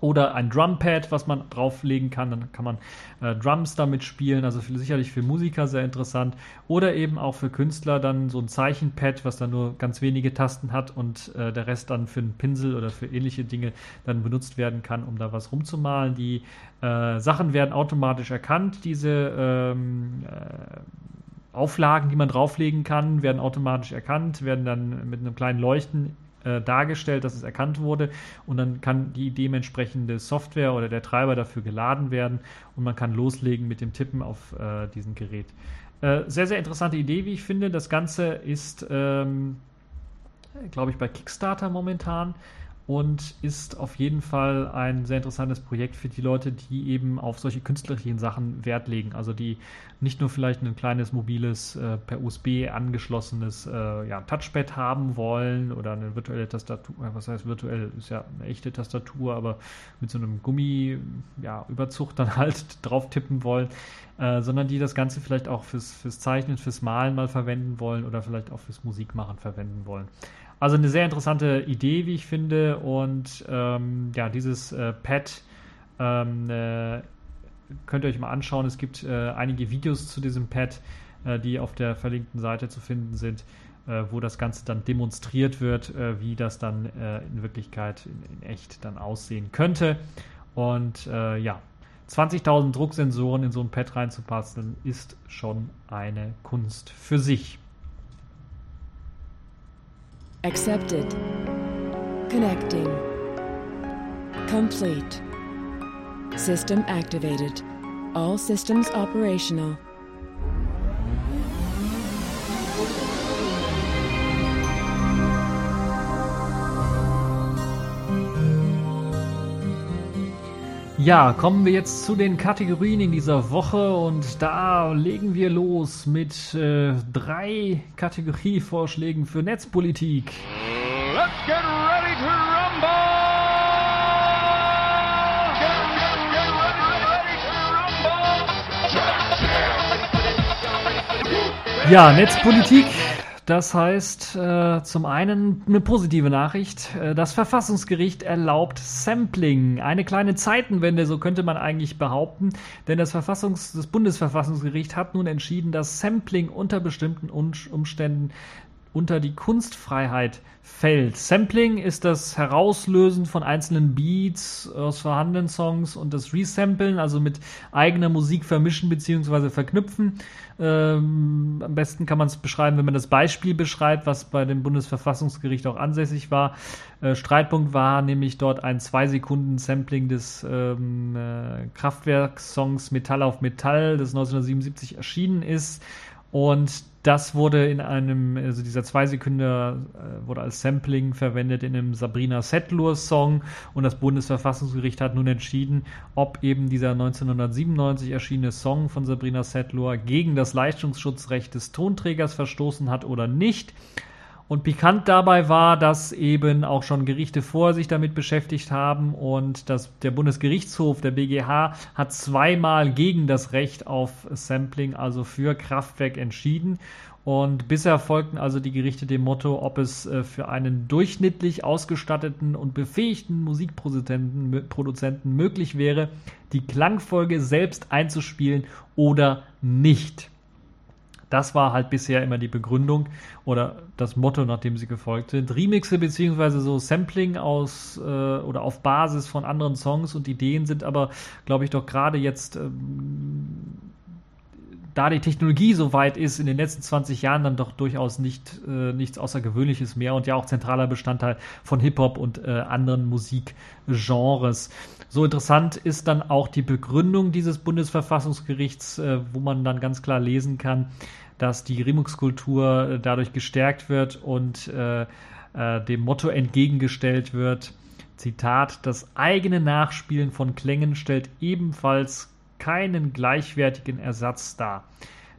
Oder ein Drumpad, was man drauflegen kann, dann kann man äh, Drums damit spielen, also für, sicherlich für Musiker sehr interessant. Oder eben auch für Künstler dann so ein Zeichenpad, was dann nur ganz wenige Tasten hat und äh, der Rest dann für einen Pinsel oder für ähnliche Dinge dann benutzt werden kann, um da was rumzumalen. Die äh, Sachen werden automatisch erkannt, diese ähm, äh, Auflagen, die man drauflegen kann, werden automatisch erkannt, werden dann mit einem kleinen Leuchten äh, dargestellt, dass es erkannt wurde und dann kann die dementsprechende Software oder der Treiber dafür geladen werden und man kann loslegen mit dem Tippen auf äh, diesem Gerät. Äh, sehr, sehr interessante Idee, wie ich finde. Das Ganze ist, ähm, glaube ich, bei Kickstarter momentan und ist auf jeden Fall ein sehr interessantes Projekt für die Leute, die eben auf solche künstlerischen Sachen Wert legen. Also die nicht nur vielleicht ein kleines mobiles äh, per USB angeschlossenes äh, ja, Touchpad haben wollen oder eine virtuelle Tastatur, äh, was heißt virtuell, ist ja eine echte Tastatur, aber mit so einem Gummi, ja, dann halt drauf tippen wollen, äh, sondern die das Ganze vielleicht auch fürs, fürs Zeichnen, fürs Malen mal verwenden wollen oder vielleicht auch fürs Musikmachen verwenden wollen. Also eine sehr interessante Idee, wie ich finde. Und ähm, ja, dieses äh, Pad ähm, äh, könnt ihr euch mal anschauen. Es gibt äh, einige Videos zu diesem Pad, äh, die auf der verlinkten Seite zu finden sind, äh, wo das Ganze dann demonstriert wird, äh, wie das dann in Wirklichkeit in, in, echt dann aussehen könnte. Und ja, 20.000 Drucksensoren in so ein Pad reinzupassen, ist schon eine Kunst für sich. Accepted. Connecting. Complete. System activated. All systems operational. Ja, kommen wir jetzt zu den Kategorien in dieser Woche und da legen wir los mit äh, drei Kategorievorschlägen für Netzpolitik. Let's get ready to rumble! Ja, Netzpolitik das heißt äh, zum einen eine positive Nachricht. Äh, das Verfassungsgericht erlaubt Sampling. Eine kleine Zeitenwende, so könnte man eigentlich behaupten. Denn das, Verfassungs-, das Bundesverfassungsgericht hat nun entschieden, dass Sampling unter bestimmten Umständen unter die Kunstfreiheit fällt. Sampling ist das Herauslösen von einzelnen Beats aus vorhandenen Songs und das Resamplen, also mit eigener Musik vermischen bzw. verknüpfen. Ähm, am besten kann man es beschreiben, wenn man das Beispiel beschreibt, was bei dem Bundesverfassungsgericht auch ansässig war. Äh, Streitpunkt war nämlich dort ein zwei Sekunden Sampling des ähm, äh, Kraftwerkssongs Metall auf Metall, das 1977 erschienen ist. Und das wurde in einem, also dieser zwei Sekunden äh, wurde als Sampling verwendet in einem Sabrina Settler Song und das Bundesverfassungsgericht hat nun entschieden, ob eben dieser 1997 erschienene Song von Sabrina Settler gegen das Leistungsschutzrecht des Tonträgers verstoßen hat oder nicht. Und pikant dabei war, dass eben auch schon Gerichte vor sich damit beschäftigt haben und dass der Bundesgerichtshof, der BGH, hat zweimal gegen das Recht auf Sampling, also für Kraftwerk entschieden. Und bisher folgten also die Gerichte dem Motto, ob es äh, für einen durchschnittlich ausgestatteten und befähigten Musikproduzenten Produzenten möglich wäre, die Klangfolge selbst einzuspielen oder nicht. Das war halt bisher immer die Begründung oder das Motto, nach dem sie gefolgt sind. Remixe beziehungsweise so Sampling aus äh, oder auf Basis von anderen Songs und Ideen sind aber, glaube ich, doch gerade jetzt ähm, da die Technologie so weit ist, in den letzten 20 Jahren dann doch durchaus nicht, äh, nichts Außergewöhnliches mehr und ja auch zentraler Bestandteil von Hip-Hop und äh, anderen Musikgenres. So interessant ist dann auch die Begründung dieses Bundesverfassungsgerichts, äh, wo man dann ganz klar lesen kann, dass die Remixkultur äh, dadurch gestärkt wird und äh, äh, dem Motto entgegengestellt wird, Zitat, das eigene Nachspielen von Klängen stellt ebenfalls keinen gleichwertigen Ersatz dar.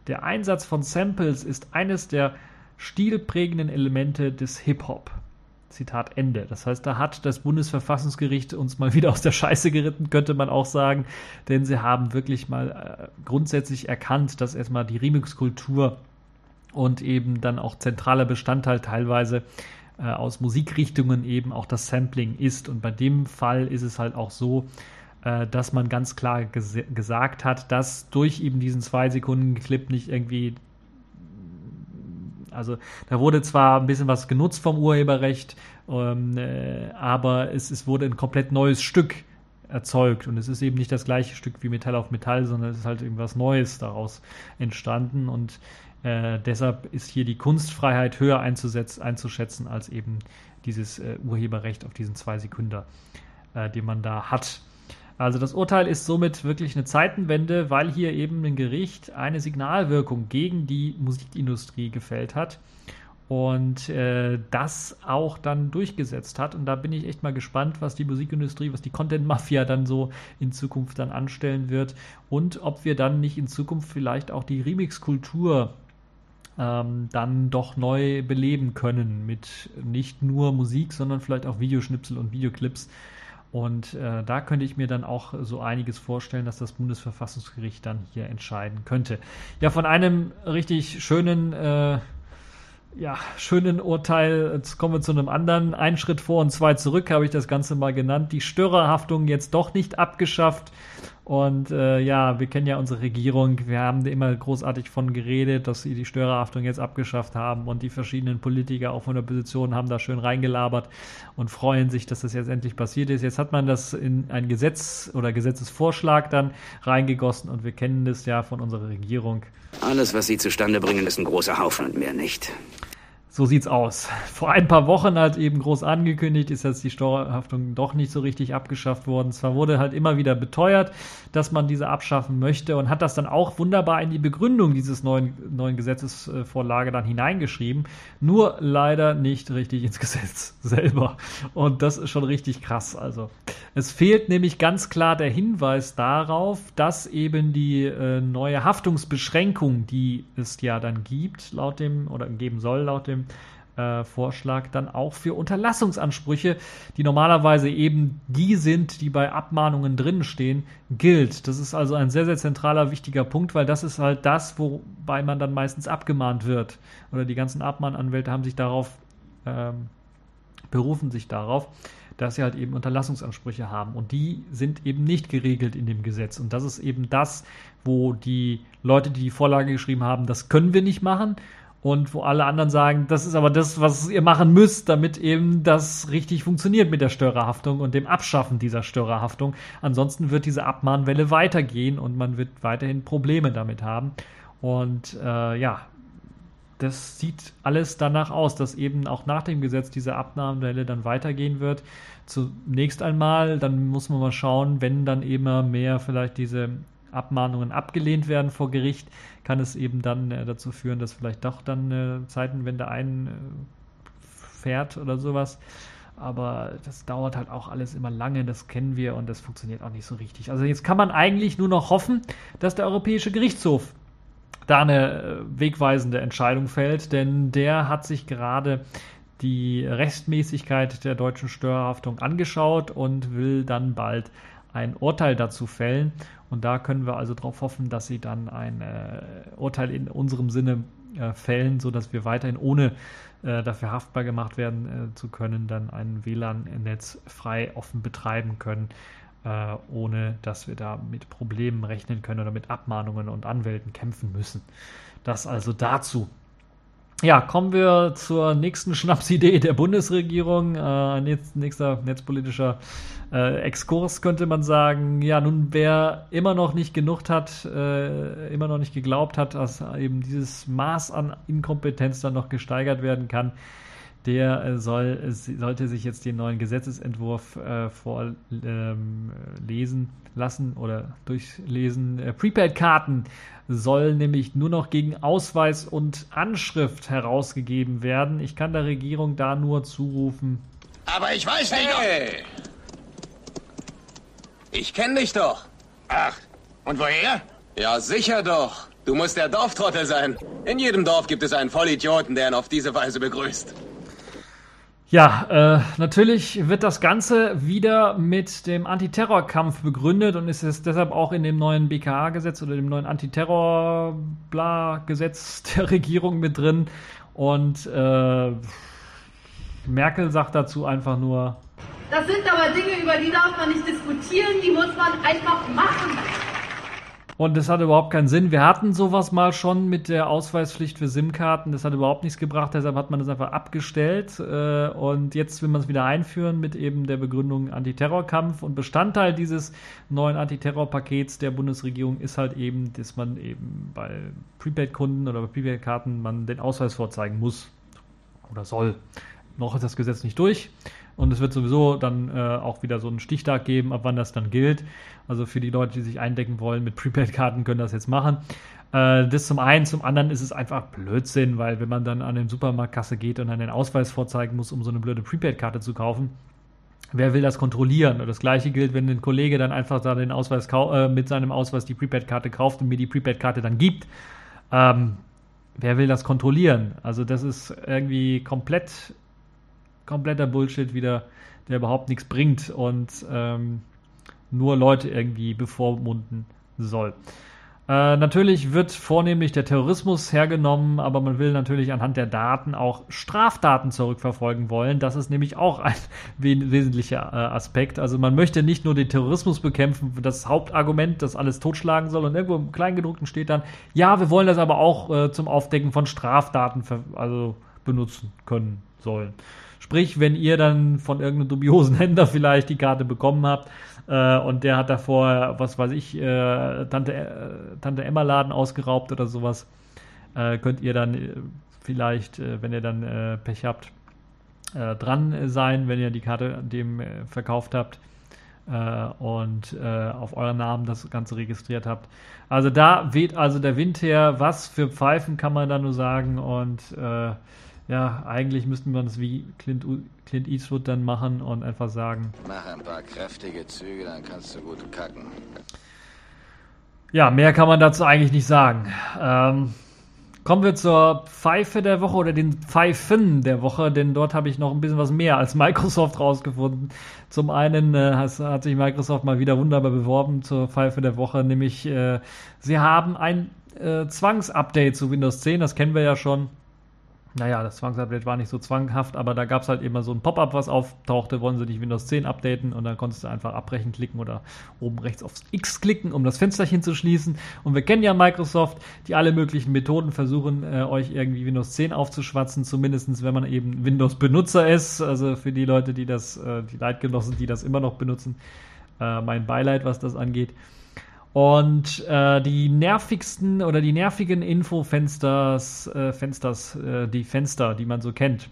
Der Einsatz von Samples ist eines der stilprägenden Elemente des Hip-Hop. Zitat Ende. Das heißt, da hat das Bundesverfassungsgericht uns mal wieder aus der Scheiße geritten, könnte man auch sagen, denn sie haben wirklich mal äh, grundsätzlich erkannt, dass erstmal die Remix-Kultur und eben dann auch zentraler Bestandteil teilweise äh, aus Musikrichtungen eben auch das Sampling ist. Und bei dem Fall ist es halt auch so, äh, dass man ganz klar ges gesagt hat, dass durch eben diesen zwei Sekunden Clip nicht irgendwie also da wurde zwar ein bisschen was genutzt vom Urheberrecht, ähm, äh, aber es, es wurde ein komplett neues Stück erzeugt und es ist eben nicht das gleiche Stück wie Metall auf Metall, sondern es ist halt irgendwas Neues daraus entstanden und Äh, deshalb ist hier die Kunstfreiheit höher einzuschätzen als eben dieses äh, Urheberrecht auf diesen zwei Sekunden, äh, den man da hat. Also das Urteil ist somit wirklich eine Zeitenwende, weil hier eben ein Gericht eine Signalwirkung gegen die Musikindustrie gefällt hat und äh, das auch dann durchgesetzt hat. Und da bin ich echt mal gespannt, was die Musikindustrie, was die Content Mafia dann so in Zukunft dann anstellen wird und ob wir dann nicht in Zukunft vielleicht auch die Remix-Kultur ähm, dann doch neu beleben können mit nicht nur Musik, sondern vielleicht auch Videoschnipsel und Videoclips und äh, da könnte ich mir dann auch so einiges vorstellen, dass das Bundesverfassungsgericht dann hier entscheiden könnte. Ja, von einem richtig schönen, äh, ja, schönen Urteil, jetzt kommen wir zu einem anderen. Ein Schritt vor und zwei zurück habe ich das Ganze mal genannt. Die Störerhaftung jetzt doch nicht abgeschafft. Und äh, ja, wir kennen ja unsere Regierung. Wir haben immer großartig von geredet, dass sie die Störerhaftung jetzt abgeschafft haben. Und die verschiedenen Politiker auch von der Position haben da schön reingelabert und freuen sich, dass das jetzt endlich passiert ist. Jetzt hat man das in ein Gesetz oder Gesetzesvorschlag dann reingegossen. Und wir kennen das ja von unserer Regierung. Alles, was sie zustande bringen, ist ein großer Haufen und mehr nicht. So sieht's aus. Vor ein paar Wochen halt eben groß angekündigt, ist jetzt die Steuerhaftung doch nicht so richtig abgeschafft worden. Zwar wurde halt immer wieder beteuert, dass man diese abschaffen möchte und hat das dann auch wunderbar in die Begründung dieses neuen, neuen Gesetzesvorlage dann hineingeschrieben. Nur leider nicht richtig ins Gesetz selber. Und das ist schon richtig krass. Also, es fehlt nämlich ganz klar der Hinweis darauf, dass eben die äh, neue Haftungsbeschränkung, die es ja dann gibt, laut dem oder geben soll, laut dem äh, Vorschlag dann auch für Unterlassungsansprüche, die normalerweise eben die sind, die bei Abmahnungen drin stehen, gilt. Das ist also ein sehr, sehr zentraler, wichtiger Punkt, weil das ist halt das, wobei man dann meistens abgemahnt wird. Oder die ganzen Abmahnanwälte haben sich darauf, ähm, berufen sich darauf, dass sie halt eben Unterlassungsansprüche haben. Und die sind eben nicht geregelt in dem Gesetz. Und das ist eben das, wo die Leute, die die Vorlage geschrieben haben, das können wir nicht machen und wo alle anderen sagen, das ist aber das, was ihr machen müsst, damit eben das richtig funktioniert mit der Störerhaftung und dem Abschaffen dieser Störerhaftung. Ansonsten wird diese Abmahnwelle weitergehen und man wird weiterhin Probleme damit haben. Und äh, ja, das sieht alles danach aus, dass eben auch nach dem Gesetz diese Abnahmewelle dann weitergehen wird. Zunächst einmal, dann muss man mal schauen, wenn dann immer mehr vielleicht diese Abmahnungen abgelehnt werden vor Gericht, kann es eben dann äh, dazu führen, dass vielleicht doch dann äh, Zeitenwende einfährt äh, oder sowas. Aber das dauert halt auch alles immer lange, das kennen wir und das funktioniert auch nicht so richtig. Also jetzt kann man eigentlich nur noch hoffen, dass der Europäische Gerichtshof da eine wegweisende Entscheidung fällt, denn der hat sich gerade die Rechtmäßigkeit der deutschen Steuerhaftung angeschaut und will dann bald ein Urteil dazu fällen. Und da können wir also darauf hoffen, dass sie dann ein äh, Urteil in unserem Sinne äh, fällen, sodass wir weiterhin ohne äh, dafür haftbar gemacht werden äh, zu können, dann ein WLAN-Netz frei offen betreiben können, äh, ohne dass wir da mit Problemen rechnen können oder mit Abmahnungen und Anwälten kämpfen müssen. Das also dazu. Ja, kommen wir zur nächsten Schnapsidee der Bundesregierung. Äh, nächster netzpolitischer äh, Exkurs könnte man sagen. Ja, nun, wer immer noch nicht genug hat, äh, immer noch nicht geglaubt hat, dass eben dieses Maß an Inkompetenz dann noch gesteigert werden kann, der äh, soll, sollte sich jetzt den neuen Gesetzesentwurf äh, vorlesen ähm, lassen oder durchlesen. Äh, Prepaid-Karten sollen nämlich nur noch gegen Ausweis und Anschrift herausgegeben werden. Ich kann der Regierung da nur zurufen. Aber ich weiß nicht. Hey! Ich kenne dich doch. Ach, und woher? Ja, sicher doch. Du musst der Dorftrottel sein. In jedem Dorf gibt es einen Vollidioten, der ihn auf diese Weise begrüßt. Ja, äh, natürlich wird das Ganze wieder mit dem Antiterrorkampf begründet und ist es deshalb auch in dem neuen BKA-Gesetz oder dem neuen Antiterror-Gesetz der Regierung mit drin. Und äh, Merkel sagt dazu einfach nur. Das sind aber Dinge, über die darf man nicht diskutieren, die muss man einfach machen. Und das hat überhaupt keinen Sinn. Wir hatten sowas mal schon mit der Ausweispflicht für SIM-Karten. Das hat überhaupt nichts gebracht, deshalb hat man das einfach abgestellt. Äh, und jetzt will man es wieder einführen mit eben der Begründung Antiterrorkampf. Und Bestandteil dieses neuen Antiterrorpakets der Bundesregierung ist halt eben, dass man eben bei Prepaid-Kunden oder bei Prepaid-Karten man den Ausweis vorzeigen muss oder soll. Noch ist das Gesetz nicht durch. Und es wird sowieso dann äh, auch wieder so einen Stichtag geben, ab wann das dann gilt. Also für die Leute, die sich eindecken wollen mit Prepaid-Karten, können das jetzt machen. Äh, das zum einen. Zum anderen ist es einfach Blödsinn, weil wenn man dann an den Supermarktkasse geht und dann den Ausweis vorzeigen muss, um so eine blöde Prepaid-Karte zu kaufen, Wer will das kontrollieren? Und das gleiche gilt, wenn ein Kollege dann einfach da den Ausweis äh, mit seinem Ausweis die Prepaid-Karte kauft und mir die Prepaid-Karte dann gibt. Ähm, wer will das kontrollieren? Also das ist irgendwie komplett kompletter Bullshit wieder, der überhaupt nichts bringt und ähm, nur Leute irgendwie bevormunden soll. Äh, natürlich wird vornehmlich der Terrorismus hergenommen, aber man will natürlich anhand der Daten auch Straftaten zurückverfolgen wollen. Das ist nämlich auch ein wesentlicher äh, Aspekt. Also man möchte nicht nur den Terrorismus bekämpfen, das Hauptargument, das alles totschlagen soll. Und irgendwo im Kleingedruckten steht dann, ja, wir wollen das aber auch äh, zum Aufdecken von Straftaten also benutzen können sollen. Sprich, wenn ihr dann von irgendeinem dubiosen Händler vielleicht die Karte bekommen habt äh, und der hat davor, was weiß ich, äh, Tante, äh, Tante Emma Laden ausgeraubt oder sowas, äh, könnt ihr dann äh, vielleicht, äh, wenn ihr dann Pech habt, dran sein, wenn ihr die Karte dem verkauft habt und auf euren Namen das Ganze registriert habt. Also da weht also der Wind her. Was für Pfeifen kann man da nur sagen und ja, eigentlich müssten wir das wie Clint, Clint Eastwood dann machen und einfach sagen. Mach ein paar kräftige Züge, dann kannst du gut kacken. Ja, mehr kann man dazu eigentlich nicht sagen. Ähm, kommen wir zur Pfeife der Woche oder den Pfeifen der Woche, denn dort habe ich noch ein bisschen was mehr als Microsoft rausgefunden. Zum einen äh, hat, sich Microsoft mal wieder wunderbar beworben zur Pfeife der Woche, nämlich äh, sie haben ein äh, Zwangsupdate zu Windows 10, das kennen wir ja schon naja, das Zwangsupdate war nicht so zwanghaft, aber da gab es halt immer so ein Pop-up, was auftauchte, wollen sie nicht Windows 10 updaten und dann konntest du einfach abbrechen klicken oder oben rechts aufs X klicken, um das Fensterchen zu schließen. Und wir kennen ja Microsoft, die alle möglichen Methoden versuchen, äh, euch irgendwie Windows 10 aufzuschwatzen, zumindest wenn man eben Windows-Benutzer ist. Also für die Leute, die das, äh, die Leitgenossen, die das immer noch benutzen, äh, mein Beileid, was das angeht. Und äh, die nervigsten oder die nervigen Infofensters, äh, Fensters, äh, die Fenster, die man so kennt,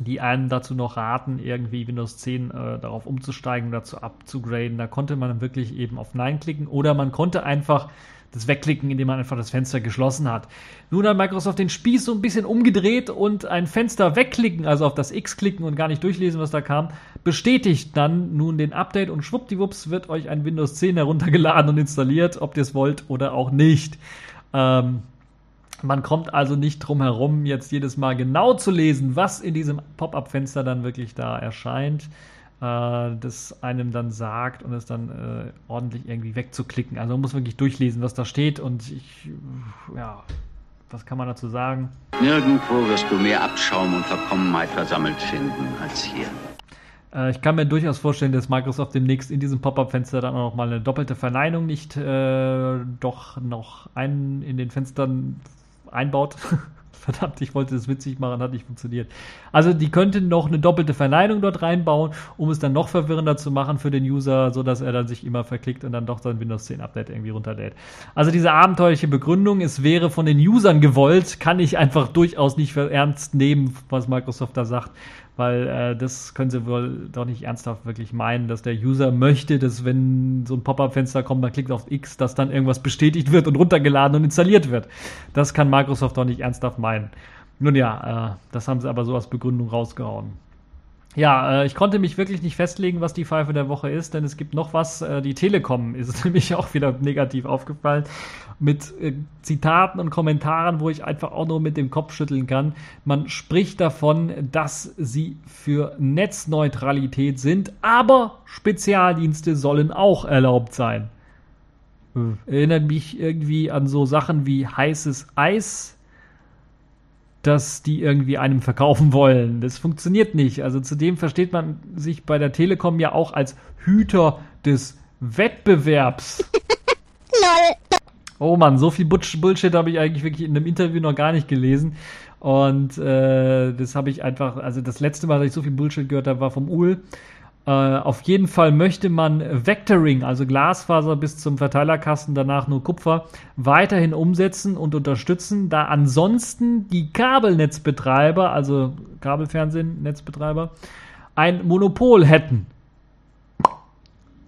die einen dazu noch raten, irgendwie Windows 10 äh, darauf umzusteigen, dazu abzugraden. Da konnte man wirklich eben auf Nein klicken oder man konnte einfach das Wegklicken, indem man einfach das Fenster geschlossen hat. Nun hat Microsoft den Spieß so ein bisschen umgedreht und ein Fenster wegklicken, also auf das X klicken und gar nicht durchlesen, was da kam, bestätigt dann nun den Update und schwuppdiwupps wird euch ein Windows 10 heruntergeladen und installiert, ob ihr es wollt oder auch nicht. Ähm, man kommt also nicht drum herum, jetzt jedes Mal genau zu lesen, was in diesem Pop-up-Fenster dann wirklich da erscheint äh, das einem dann sagt und es dann äh, ordentlich irgendwie wegzuklicken. Also man muss wirklich durchlesen, was da steht und ich, ja, was kann man dazu sagen? Nirgendwo wirst du mehr Abschaum und Verkommenheit versammelt finden als hier. Äh, ich kann mir durchaus vorstellen, dass Microsoft demnächst in diesem Pop-up-Fenster dann auch noch mal eine doppelte Verneinung nicht äh, doch noch einen in den Fenstern einbaut. Verdammt, ich wollte es witzig machen, hat nicht funktioniert. Also die könnten noch eine doppelte Verneinung dort reinbauen, um es dann noch verwirrender zu machen für den User, sodass er dann sich immer verklickt und dann doch sein Windows 10 Update irgendwie runterlädt. Also diese abenteuerliche Begründung, es wäre von den Usern gewollt, kann ich einfach durchaus nicht ernst nehmen, was Microsoft da sagt weil äh, das können sie wohl doch nicht ernsthaft wirklich meinen, dass der User möchte, dass wenn so ein Pop-up-Fenster kommt, man klickt auf X, dass dann irgendwas bestätigt wird und runtergeladen und installiert wird. Das kann Microsoft doch nicht ernsthaft meinen. Nun ja, äh, das haben sie aber so als Begründung rausgehauen. Ja, äh, ich konnte mich wirklich nicht festlegen, was die Pfeife der Woche ist, denn es gibt noch was. Äh, die Telekom ist nämlich auch wieder negativ aufgefallen mit äh, Zitaten und Kommentaren, wo ich einfach auch nur mit dem Kopf schütteln kann. Man spricht davon, dass sie für Netzneutralität sind, aber Spezialdienste sollen auch erlaubt sein. Erinnert mich irgendwie an so Sachen wie heißes Eis dass die irgendwie einem verkaufen wollen. Das funktioniert nicht. Also zudem versteht man sich bei der Telekom ja auch als Hüter des Wettbewerbs. Oh Mann, so viel Bullshit habe ich eigentlich wirklich in einem Interview noch gar nicht gelesen. Und äh, das habe ich einfach, also das letzte Mal, dass ich so viel Bullshit gehört habe, war vom Ul. Äh, auf jeden Fall möchte man Vectoring, also Glasfaser bis zum Verteilerkasten, danach nur Kupfer, weiterhin umsetzen und unterstützen, da ansonsten die Kabelnetzbetreiber, also Kabelfernsehnetzbetreiber, ein Monopol hätten.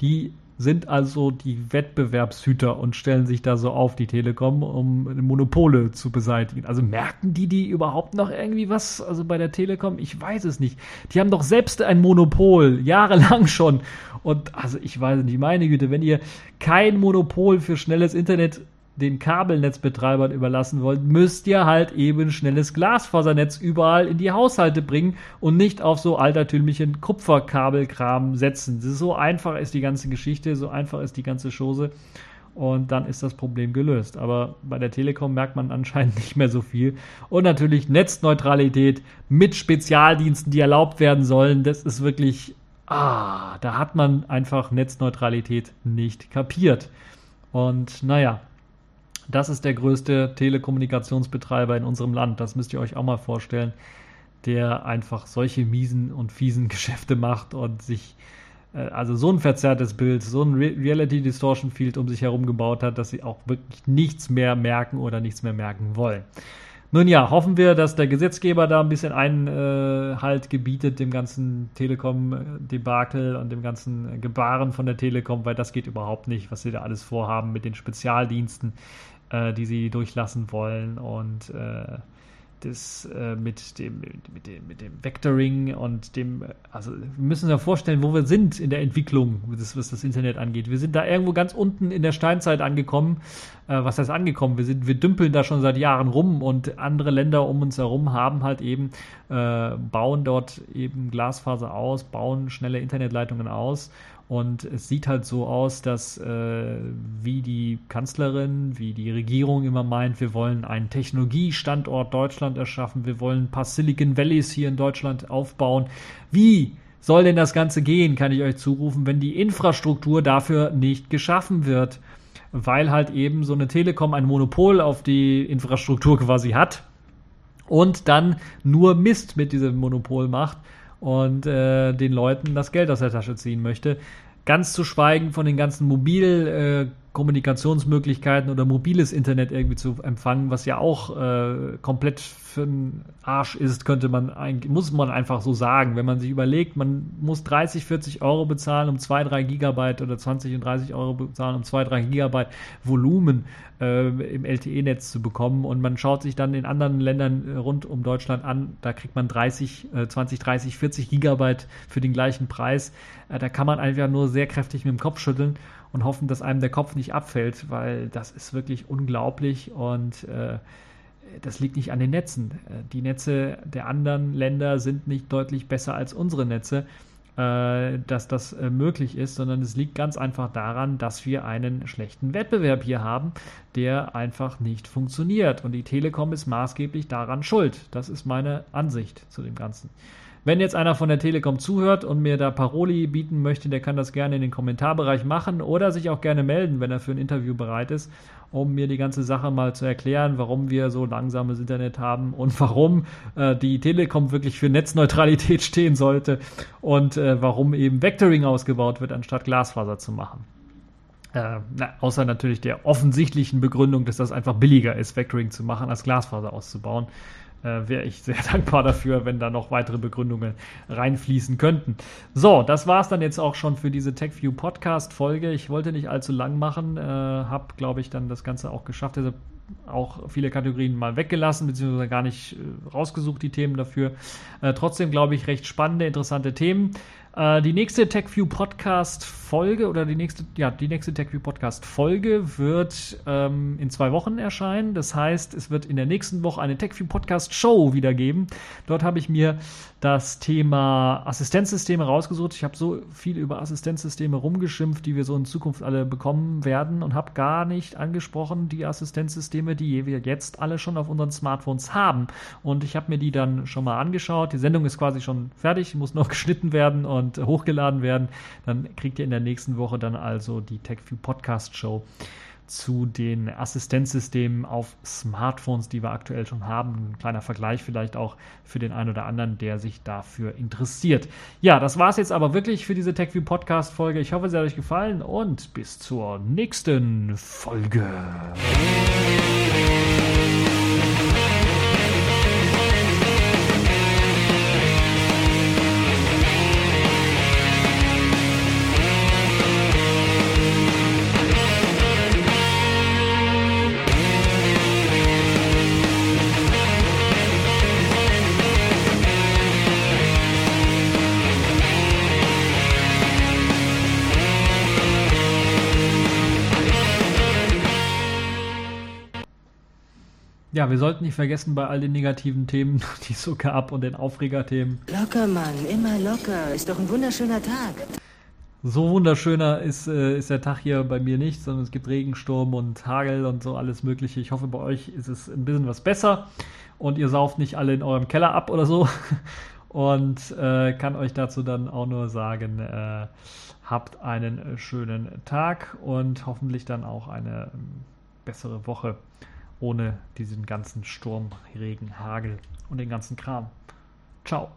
Die sind also die Wettbewerbshüter und stellen sich da so auf, die Telekom, um Monopole zu beseitigen. Also merken die die überhaupt noch irgendwie was? Also bei der Telekom, ich weiß es nicht. Die haben doch selbst ein Monopol, jahrelang schon. Und also ich weiß nicht, meine Güte, wenn ihr kein Monopol für schnelles Internet den Kabelnetzbetreibern überlassen wollt, müsst ihr halt eben schnelles Glasfasernetz überall in die Haushalte bringen und nicht auf so altertümlichen Kupferkabelkram setzen. So einfach ist die ganze Geschichte, so einfach ist die ganze Chose und dann ist das Problem gelöst. Aber bei der Telekom merkt man anscheinend nicht mehr so viel. Und natürlich Netzneutralität mit Spezialdiensten, die erlaubt werden sollen. Das ist wirklich, ah, da hat man einfach Netzneutralität nicht kapiert. Und naja, das ist der größte Telekommunikationsbetreiber in unserem Land. Das müsst ihr euch auch mal vorstellen, der einfach solche miesen und fiesen Geschäfte macht und sich äh, also so ein verzerrtes Bild, so ein Re Reality Distortion Field um sich herum gebaut hat, dass sie auch wirklich nichts mehr merken oder nichts mehr merken wollen. Nun ja, hoffen wir, dass der Gesetzgeber da ein bisschen Einhalt gebietet dem ganzen Telekom-Debakel und dem ganzen Gebaren von der Telekom, weil das geht überhaupt nicht, was sie da alles vorhaben mit den Spezialdiensten äh, die sie durchlassen wollen und äh, das äh, mit dem mit dem mit dem Vectoring und dem also wir müssen uns ja vorstellen, wo wir sind in der Entwicklung, das, was das Internet angeht. Wir sind da irgendwo ganz unten in der Steinzeit angekommen. Äh, was heißt angekommen? Wir sind wir dümpeln da schon seit Jahren rum und andere Länder um uns herum haben halt eben äh, bauen dort eben Glasfaser aus, bauen schnelle Internetleitungen aus und es sieht halt so aus, dass äh, wie die Kanzlerin, wie die Regierung immer meint, wir wollen einen Technologiestandort Deutschland erschaffen, wir wollen ein paar Silicon Valleys hier in Deutschland aufbauen. Wie soll denn das Ganze gehen, kann ich euch zurufen, wenn die Infrastruktur dafür nicht geschaffen wird? Weil halt eben so eine Telekom ein Monopol auf die Infrastruktur quasi hat und dann nur Mist mit diesem Monopol macht und äh, den Leuten das Geld aus der Tasche ziehen möchte. Ganz zu schweigen von den ganzen Mobilkommunikationsmöglichkeiten äh, oder mobiles Internet irgendwie zu empfangen, was ja auch äh, komplett für den Arsch ist, könnte man muss man einfach so sagen. Wenn man sich überlegt, man muss 30, 40 Euro bezahlen, um 2, 3 Gigabyte oder 20 und 30 Euro bezahlen, um 2, 3 Gigabyte Volumen äh, im LTE-Netz zu bekommen. Und man schaut sich dann in anderen Ländern äh, rund um Deutschland an, da kriegt man 30, äh, 20, 30, 40 Gigabyte für den gleichen Preis. Äh, da kann man einfach nur sehr kräftig mit dem Kopf schütteln und hoffen, dass einem der Kopf nicht abfällt, weil das ist wirklich unglaublich und äh, das liegt nicht an den Netzen. Die Netze der anderen Länder sind nicht deutlich besser als unsere Netze äh, dass das äh, möglich ist, sondern es liegt ganz einfach daran, dass wir einen schlechten Wettbewerb hier haben, der einfach nicht funktioniert. Und die Telekom ist maßgeblich daran schuld. Das ist meine Ansicht zu dem Ganzen. Wenn jetzt einer von der Telekom zuhört und mir da Paroli bieten möchte, der kann das gerne in den Kommentarbereich machen oder sich auch gerne melden, wenn er für ein Interview bereit ist, um mir die ganze Sache mal zu erklären, warum wir so langsames Internet haben und warum äh, die Telekom wirklich für Netzneutralität stehen sollte und äh, warum eben Vectoring ausgebaut wird, anstatt Glasfaser zu machen. Äh, na, außer natürlich der offensichtlichen Begründung, dass das einfach billiger ist, Vectoring zu machen, als Glasfaser auszubauen äh, wäre ich sehr dankbar dafür, wenn da noch weitere Begründungen reinfließen könnten. So, das war es dann jetzt auch schon für diese TechView Podcast Folge. Ich wollte nicht allzu lang machen, äh, habe, glaube ich, dann das Ganze auch geschafft. Also auch viele Kategorien mal weggelassen, beziehungsweise gar nicht äh, rausgesucht, die Themen dafür. Äh, trotzdem, glaube ich, recht spannende, interessante Themen. Äh, die nächste TechView Podcast Folge oder die nächste, ja, die nächste TechView Podcast Folge wird ähm, in zwei Wochen erscheinen. Das heißt, es wird in der nächsten Woche eine TechView Podcast Show wieder geben. Dort habe ich mir das Thema Assistenzsysteme rausgesucht. Ich habe so viel über Assistenzsysteme rumgeschimpft, die wir so in Zukunft alle bekommen werden und habe gar nicht angesprochen die Assistenzsysteme, die wir jetzt alle schon auf unseren Smartphones haben. Und ich habe mir die dann schon mal angeschaut. Die Sendung ist quasi schon fertig, muss noch geschnitten werden und hochgeladen werden. Dann kriegt ihr in der nächsten Woche dann also die TechView Podcast Show zu den Assistenzsystemen auf Smartphones, die wir aktuell schon haben. Ein kleiner Vergleich vielleicht auch für den einen oder anderen, der sich dafür interessiert. Ja, das war es jetzt aber wirklich für diese TechView Podcast Folge. Ich hoffe, sie hat euch gefallen und bis zur nächsten Folge. Ja, wir sollten nicht vergessen, bei all den negativen Themen, die so gab und den Aufregerthemen. Locker, Mann, immer locker. Ist doch ein wunderschöner Tag. So wunderschöner ist, äh, ist der Tag hier bei mir nicht, sondern es gibt Regensturm und Hagel und so alles Mögliche. Ich hoffe, bei euch ist es ein bisschen was besser und ihr sauft nicht alle in eurem Keller ab oder so. Und äh, kann euch dazu dann auch nur sagen, äh, habt einen schönen Tag und hoffentlich dann auch eine ähm, bessere Woche ohne diesen ganzen Sturm, Regen, Hagel und den ganzen Kram. Ciao.